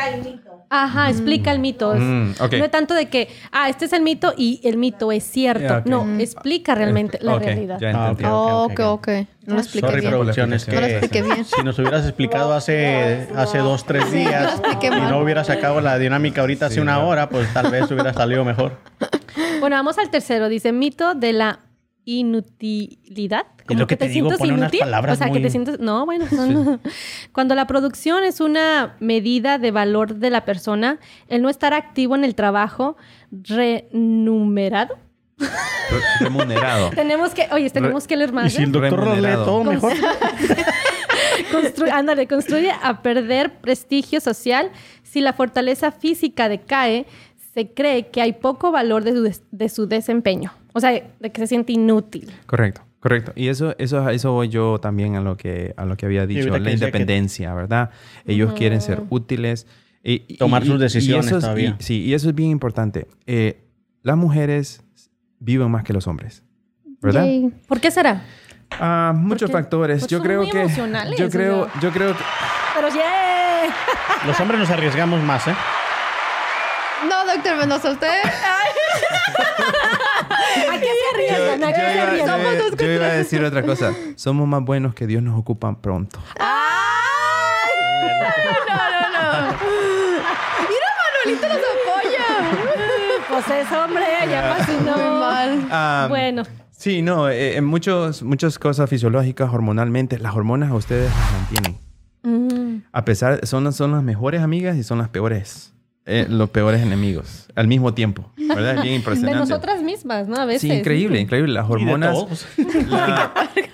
Ajá, explica el mito. Mm, ok. No es tanto de que, ah, este es el mito y el mito es cierto. Ok. No, explica realmente la realidad. ya Ah, entendí. ok. ok, ok. No lo expliqué Sorry, bien. producción, es No lo que expliqué bien. si nos hubieras explicado hace, hace dos, tres días expliqué y no hubiera sacado la dinámica ahorita hace una hora, pues tal vez hubiera salido mejor. Bueno, vamos al tercero. Dice mito de la inutilidad. Es lo que te digo, pone unas palabras O sea, que muy- te sientes... No, bueno. son- Cuando la producción es una medida de valor de la persona, el no estar activo en el trabajo renumerado. Re- Remunerado. Tenemos que... Oye, tenemos que leer Y más. si ¿eh? el doctor lo lee Remunerado. todo mejor. Constru- ándale, construye a perder prestigio social. Si la fortaleza física decae, se cree que hay poco valor de su, des- de su desempeño. O sea, de que se siente inútil. Correcto. Correcto. Y eso, eso, eso voy yo también a lo que, a lo que había dicho, que la que- independencia, ¿verdad? Ellos quieren ser útiles. y- y- Tomar y- sus decisiones eso es- todavía. y- sí, y eso es bien importante. Eh, las mujeres viven más que los hombres, ¿verdad? Yay. ¿Por qué será? Ah, muchos Porque, factores. pues, yo son creo muy que emocionales, yo creo, sea. yo creo que Pero yeah. Los hombres nos arriesgamos más, ¿eh? No, doctor Mendoza, usted. ¿A qué se arriesgan? ¿A qué se arriesgan? yo- yo iba a decir otra cosa. Somos más buenos que Dios nos ocupa pronto. ¡Ay! No, no, no. Mira, Manuelito nos apoya. Pues es hombre, ya casi Muy no. mal. Ah, Bueno, Sí, no, eh, en muchos, muchas cosas fisiológicas, hormonalmente, las hormonas a ustedes las mantienen. mm, A pesar, son, son las mejores amigas y son las peores, eh, los peores enemigos al mismo tiempo, ¿verdad? Es bien de impresionante. nosotras mismas, ¿no? A veces. Sí, increíble, increíble. Las Y de hormonas. todos. la-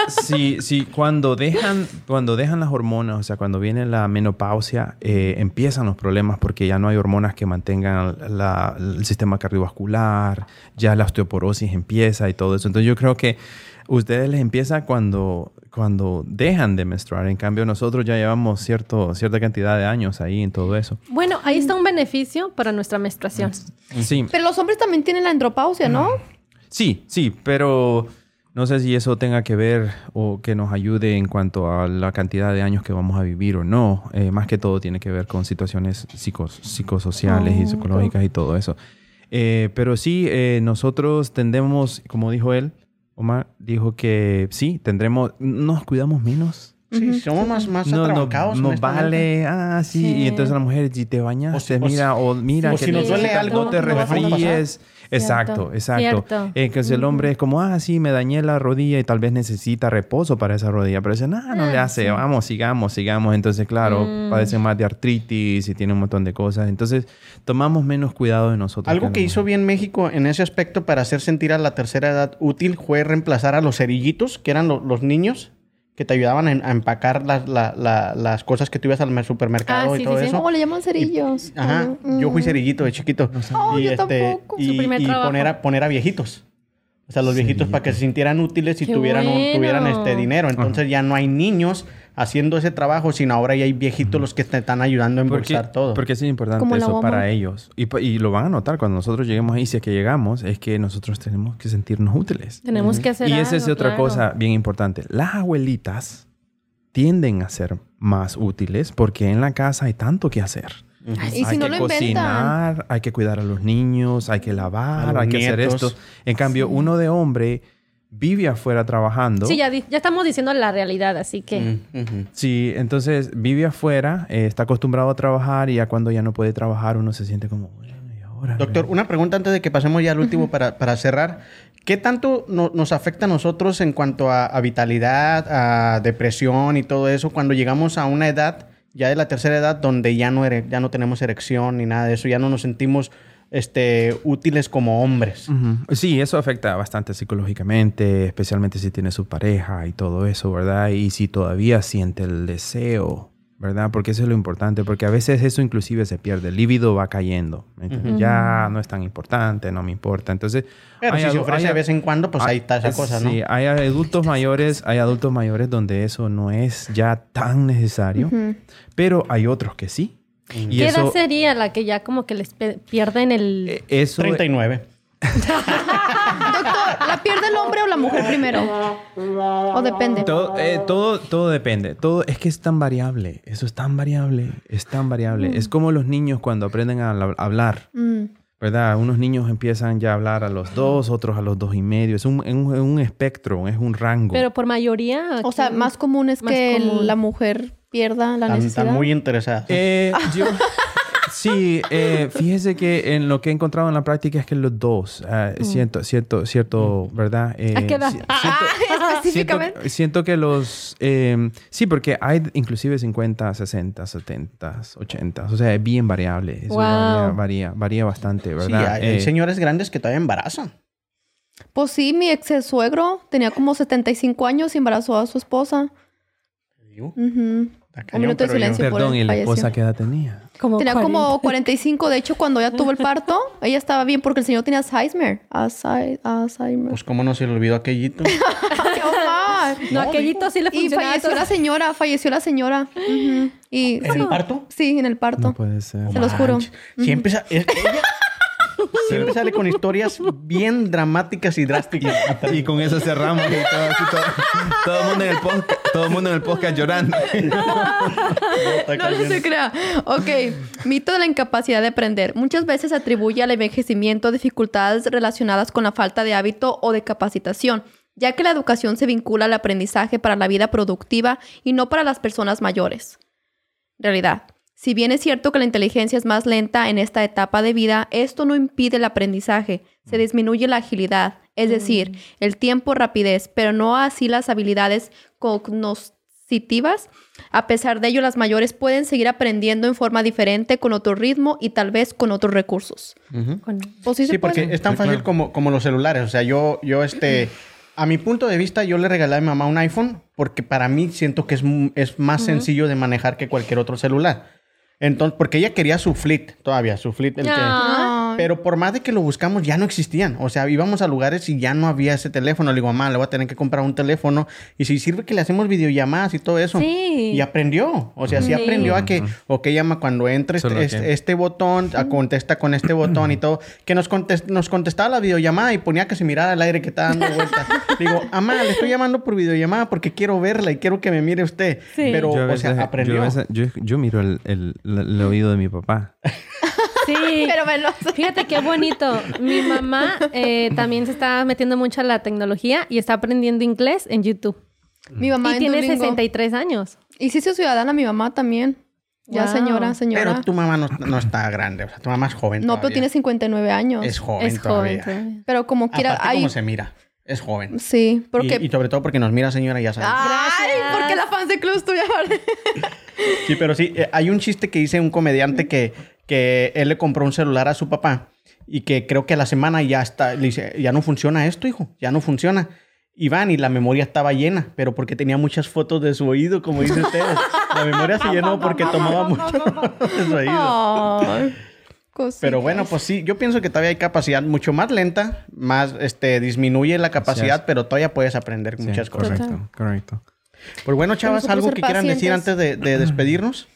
sí, sí, cuando dejan, cuando dejan las hormonas, o sea, cuando viene la menopausia, eh, empiezan los problemas porque ya no hay hormonas que mantengan la- el sistema cardiovascular, ya la osteoporosis empieza y todo eso. Entonces yo creo que ustedes les empieza cuando, cuando dejan de menstruar. En cambio, nosotros ya llevamos cierto, cierta cantidad de años ahí en todo eso. Bueno, ahí está un beneficio para nuestra menstruación. Sí, Pero los hombres también tienen la andropausia, ¿no? Sí, sí, pero no sé si eso tenga que ver o que nos ayude en cuanto a la cantidad de años que vamos a vivir o no. Eh, más que todo tiene que ver con situaciones psicos- psicosociales y psicológicas y todo eso. Eh, pero sí, eh, nosotros tendemos, como dijo él, Omar, dijo que sí, tendremos, nos cuidamos menos. Sí, somos más, más No, no, atrabancados, no honestamente. vale, ah, sí, Sí. y entonces la mujer, si te bañaste, O si- o mira, o mira, o que si nos te- duele no algo, te refríes. Exacto, exacto. cierto. Eh, que si el hombre es como, ah, sí, me dañé la rodilla y tal vez necesita reposo para esa rodilla, pero dice, no, no le Ah, hace, sí. vamos, sigamos, sigamos. Entonces, claro, Mm. padece más de artritis y tiene un montón de cosas. Entonces, tomamos menos cuidado de nosotros. Algo que hizo bien México en ese aspecto para hacer sentir a la tercera edad útil fue reemplazar a los cerillitos, que eran lo- los niños que te ayudaban a, empacar las, la- la- las cosas que tú ibas al mer- supermercado Ah, y sí, todo sí, sí. eso. ¿Cómo le llaman cerillos? Ajá, Mm. yo fui cerillito de chiquito. Oh, y yo este, tampoco. y, Su primer y trabajo. poner, a, poner a viejitos. O sea, los viejitos para que se sintieran útiles y Qué tuvieran, un- bueno. tuvieran este dinero. Entonces ya no hay niños haciendo ese trabajo, sino ahora ya hay viejitos los que te están ayudando a embolsar todo. porque es importante eso para ellos. Y, lo van a notar cuando nosotros lleguemos ahí, si es que llegamos, es que nosotros tenemos que sentirnos útiles. Tenemos que hacer Y esa es otra claro. cosa bien importante. Las abuelitas tienden a ser más útiles porque en la casa hay tanto que hacer. Y si hay no que lo inventan. cocinar, hay que cuidar a los niños, hay que lavar, hay que hacer esto. En cambio, uno de hombre vive afuera trabajando. Sí, ya, estamos diciendo la realidad, así que... Mm. Sí, entonces vive afuera, eh, está acostumbrado a trabajar y ya cuando ya no puede trabajar uno se siente como, bueno, ¿y ahora? Doctor, una pregunta antes de que pasemos ya al último para, para cerrar. ¿Qué tanto no- nos afecta a nosotros en cuanto a, a vitalidad, a depresión y todo eso cuando llegamos a una edad, ya de la tercera edad, donde ya no, ere- ya no tenemos erección ni nada de eso, ya no nos sentimos este, útiles como hombres? Sí, eso afecta bastante psicológicamente, especialmente si tiene su pareja y todo eso, ¿verdad? Y si todavía siente el deseo, ¿verdad? Porque eso es lo importante, porque a veces eso inclusive se pierde, el líbido va cayendo. Ya no es tan importante, no me importa. Entonces, Pero hay si se ofrece hay- de vez en cuando, pues ahí está esa cosa, ¿no? Sí, hay adultos mayores, hay adultos mayores donde eso no es ya tan necesario, pero hay otros que sí. Y ¿Qué edad eso, sería la que ya como que les pierden el... eh, eso 39. Doctor, ¿la pierde el hombre o la mujer primero? ¿O depende? Todo, eh, todo, todo depende. Todo es que es tan variable. Eso es tan variable. Es tan variable. Es como los niños cuando aprenden a la- hablar. Mm. ¿Verdad? Unos niños empiezan ya a hablar a los dos, otros a los dos y medio. Es un, es un, un espectro, es un rango. Pero por mayoría... O sea, más común es Más que común. la mujer pierda la Están, necesidad. están muy interesadas. Eh, yo- sí, eh, fíjese que en lo que he encontrado en la práctica es que los dos, ah, siento, cierto, cierto, ¿verdad? Eh, ¿A qué edad? si- Ah, siento- específicamente. Siento, siento que los... eh, sí, porque hay inclusive 50, 60, 70, 80. O sea, es bien variable. Eso Wow. varía, varía, varía bastante, Sí, ¿verdad? hay, hay Eh, señores grandes que todavía embarazan. Pues sí, mi ex suegro tenía como 75 años y embarazó a su esposa. Digo. Ujú. Un minuto de pero yo- silencio. por Perdón, ¿y la falleció. esposa qué edad tenía? Como Tenía 40. como 45. De hecho, cuando ella tuvo el parto, ella estaba bien porque el señor tenía Alzheimer. Alzheimer. Pues cómo no se le olvidó aquellito. ¡Ay, Omar! No, aquellito sí le Y funcionaba. falleció la señora, falleció la señora. Y, ¿En sí. el parto? Sí, en el parto. No puede ser. Se los juro. Siempre, ella siempre sale con historias bien dramáticas y drásticas. Y con eso cerramos. y todo, así, todo, todo el mundo en el podcast, todo el mundo en el podcast llorando. No, no se crea. Ok, mito de la incapacidad de aprender. Muchas veces se atribuye al envejecimiento dificultades relacionadas con la falta de hábito o de capacitación, ya que la educación se vincula al aprendizaje para la vida productiva y no para las personas mayores. Realidad. Si bien es cierto que la inteligencia es más lenta en esta etapa de vida, esto no impide el aprendizaje. Se disminuye la agilidad, es decir, el tiempo rapidez, pero no así las habilidades cognitivas. A pesar de ello, las mayores pueden seguir aprendiendo en forma diferente, con otro ritmo y tal vez con otros recursos. Pues sí, porque es tan fácil claro. como, como los celulares. O sea, yo, yo este, a mi punto de vista, yo le regalé a mi mamá un iPhone porque para mí siento que es, es más sencillo de manejar que cualquier otro celular. Entonces, porque ella quería su Fleet todavía, su Fleet. El que, Pero por más de que lo buscamos, ya no existían. O sea, íbamos a lugares y ya no había ese teléfono. Le digo, mamá, le voy a tener que comprar un teléfono. Y si sirve que le hacemos videollamadas y todo eso. Sí. Y aprendió. O sea, sí, Sí. aprendió a que, ok, llama cuando entre este, este, este botón, a contesta con este botón y todo. Que nos, contest- nos contestaba la videollamada y ponía que se mirara al aire que está dando vueltas. digo, mamá, le estoy llamando por videollamada porque quiero verla y quiero que me mire usted. Sí. Pero, Yo o sea, veces- aprendió. Yo, veces- yo- yo miro el, el- el oído de mi papá. Sí. Pero me lo Fíjate qué bonito. Mi mamá eh, también se está metiendo mucho a la tecnología y está aprendiendo inglés en YouTube. Mi mamá y en tiene Duolingo. 63 años. Y sí, soy ciudadana, mi mamá también. Ya, Wow. señora, señora. Pero tu mamá no, no está grande. O sea, tu mamá es joven no, pero tiene 59 años. Es joven es todavía. joven. todavía. Pero como quiera, Aparte hay... cómo se mira. Es joven. Sí, porque... Y, y sobre todo porque nos mira señora, ya sabes. Ay, Gracias. porque la fans de Club tuya. Sí, pero sí, eh, hay un chiste que dice un comediante que, que él le compró un celular a su papá y que creo que a la semana ya está, le dice, ya no funciona esto, hijo, ya no funciona. Y van y la memoria estaba llena, pero porque tenía muchas fotos de su oído, como dicen ustedes. La memoria se llenó porque tomaba mucho de su oído. Cositas. Pero bueno, pues sí, yo pienso que todavía hay capacidad mucho más lenta, más, este, disminuye la capacidad, es. pero todavía puedes aprender Sí, muchas cosas. Correcto, correcto. Pues bueno, chavas, nosotros algo que quieran decir pacientes. antes de, de despedirnos.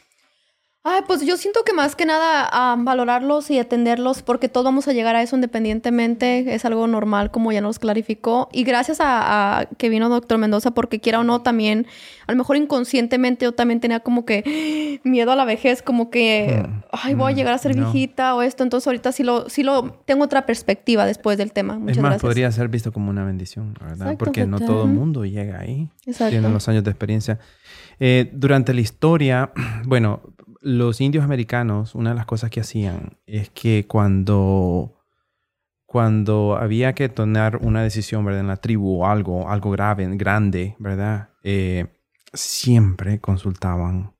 Ay, pues yo siento que más que nada valorarlos y atenderlos porque todos vamos a llegar a eso independientemente. Es algo normal, como ya nos clarificó. Y gracias a, a que vino doctor Mendoza, porque quiera o no, también, a lo mejor inconscientemente yo también tenía como que miedo a la vejez, como que, Mm, ay, voy a mm, llegar a ser no. viejita o esto. Entonces ahorita sí lo, sí lo, tengo otra perspectiva después del tema. Muchas es más, gracias. podría ser visto como una bendición, ¿verdad? Exacto, Porque no todo el mundo llega ahí. Exacto. Tienen los años de experiencia. Eh, durante la historia, bueno, los indios americanos, una de las cosas que hacían es que cuando, cuando había que tomar una decisión, ¿verdad? En la tribu o algo, algo grave, grande, ¿verdad? Eh, siempre consultaban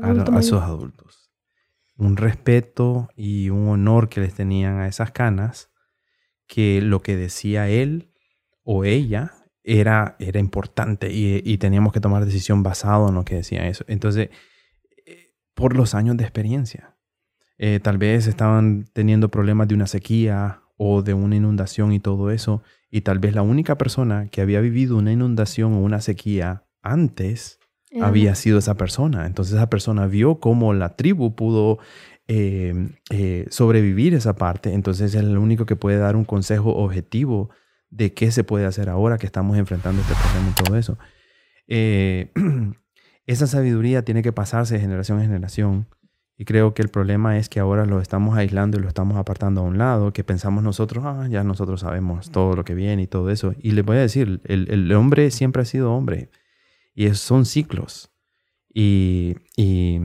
a, a sus adultos. Un respeto y un honor que les tenían a esas canas, que lo que decía él o ella era, era importante y, y teníamos que tomar decisión basado en lo que decía eso. Entonces, por los años de experiencia, eh, tal vez estaban teniendo problemas de una sequía o de una inundación y todo eso, y tal vez la única persona que había vivido una inundación o una sequía antes había sido esa persona. Entonces esa persona vio cómo la tribu pudo eh, eh, sobrevivir esa parte. Entonces es el único que puede dar un consejo objetivo de qué se puede hacer ahora que estamos enfrentando este problema y todo eso. Eh, esa sabiduría tiene que pasarse de generación en generación. Y creo que el problema es que ahora lo estamos aislando y lo estamos apartando a un lado, que pensamos nosotros, ah, ya nosotros sabemos todo lo que viene y todo eso. Y les voy a decir, el, el hombre siempre ha sido hombre. Y es- son ciclos. Y, y,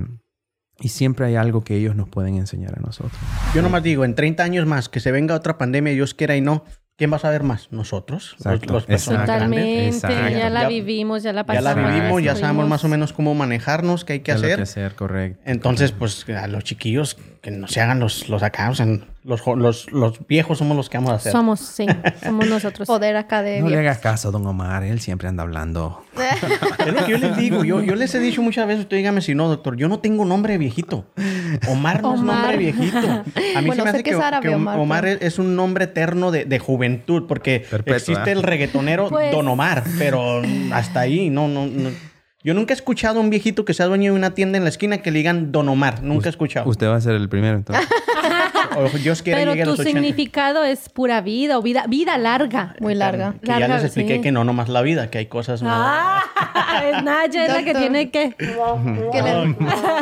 y siempre hay algo que ellos nos pueden enseñar a nosotros. Yo nomás digo, en 30 años más, que se venga otra pandemia, Dios quiera y no, ¿quién va a saber más? ¿Nosotros? Los- Exacto, los personas exacto. grandes. Totalmente. Exacto. Ya la vivimos, ya la Ya la pasamos. vivimos, ya sabemos más o menos cómo manejarnos, qué hay que ¿Qué es lo hacer. que hacer, correcto. Entonces, pues a los chiquillos que no se hagan los, los acá, o sea, Los, los, los viejos somos los que vamos a hacer. Somos, sí, somos nosotros. Poder acá de... No le viejos. hagas caso a don Omar, él siempre anda hablando. Es lo que yo les digo. Yo, yo les he dicho muchas veces, usted dígame si no, doctor. Yo no tengo nombre de viejito. Omar no es Omar. nombre de viejito. A mí Bueno, se me hace que que, es árabe, que Omar, Omar pero- es, es un nombre eterno de, de juventud, porque Perpetua. existe el reggaetonero Pues- Don Omar, pero hasta ahí, no, no, no. Yo nunca he escuchado a un viejito que sea dueño de una tienda en la esquina que le digan Don Omar. Nunca he escuchado. Usted va a ser el primero entonces. O Dios quiera Pero llegue a tu los 80. significado es pura vida o vida, vida larga. Muy larga. Que ya les expliqué sí. que no nomás la vida, que hay cosas más. Ah, es Naya, es la que tiene que. Que le-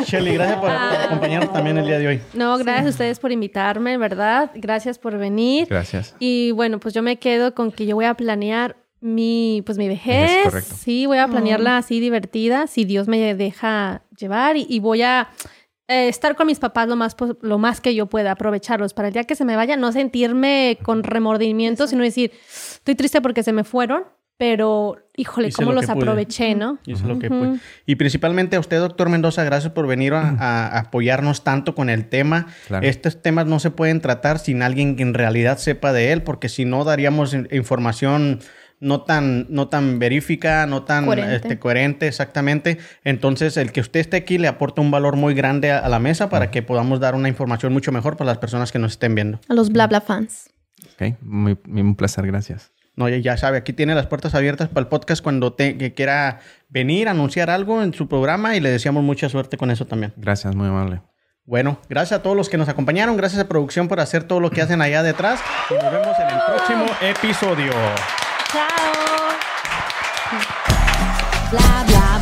Shelly, gracias por, por acompañarnos también el día de hoy. No, gracias a ustedes por invitarme, ¿verdad? Gracias por venir. Gracias. Y bueno, pues yo me quedo con que yo voy a planear mi, pues mi vejez. Es correcto. Sí, voy a planearla así divertida, si Dios me deja llevar y, y voy a eh, estar con mis papás lo más, lo más que yo pueda, aprovecharlos para el día que se me vaya, no sentirme con remordimiento, sino decir, estoy triste porque se me fueron, pero híjole, Hice cómo lo los pude. aproveché, ¿no? Y, eso es lo que, y principalmente a usted, doctor Mendoza, gracias por venir a, a apoyarnos tanto con el tema. Claro. Estos temas no se pueden tratar sin alguien que en realidad sepa de él, porque si no daríamos in- información no tan, no tan verífica, no tan Coherente. este, coherente, exactamente. Entonces, el que usted esté aquí le aporta un valor muy grande a, a la mesa para que podamos dar una información mucho mejor para las personas que nos estén viendo. A los bla bla fans. Ok, muy, muy- un placer, gracias. No, ya, ya sabe, aquí tiene las puertas abiertas para el podcast cuando te, que quiera venir a anunciar algo en su programa y le deseamos mucha suerte con eso también. Gracias, muy amable. Bueno, gracias a todos los que nos acompañaron, gracias a producción por hacer todo lo que hacen allá detrás y nos vemos en el próximo episodio. Chao. Bla bla bla.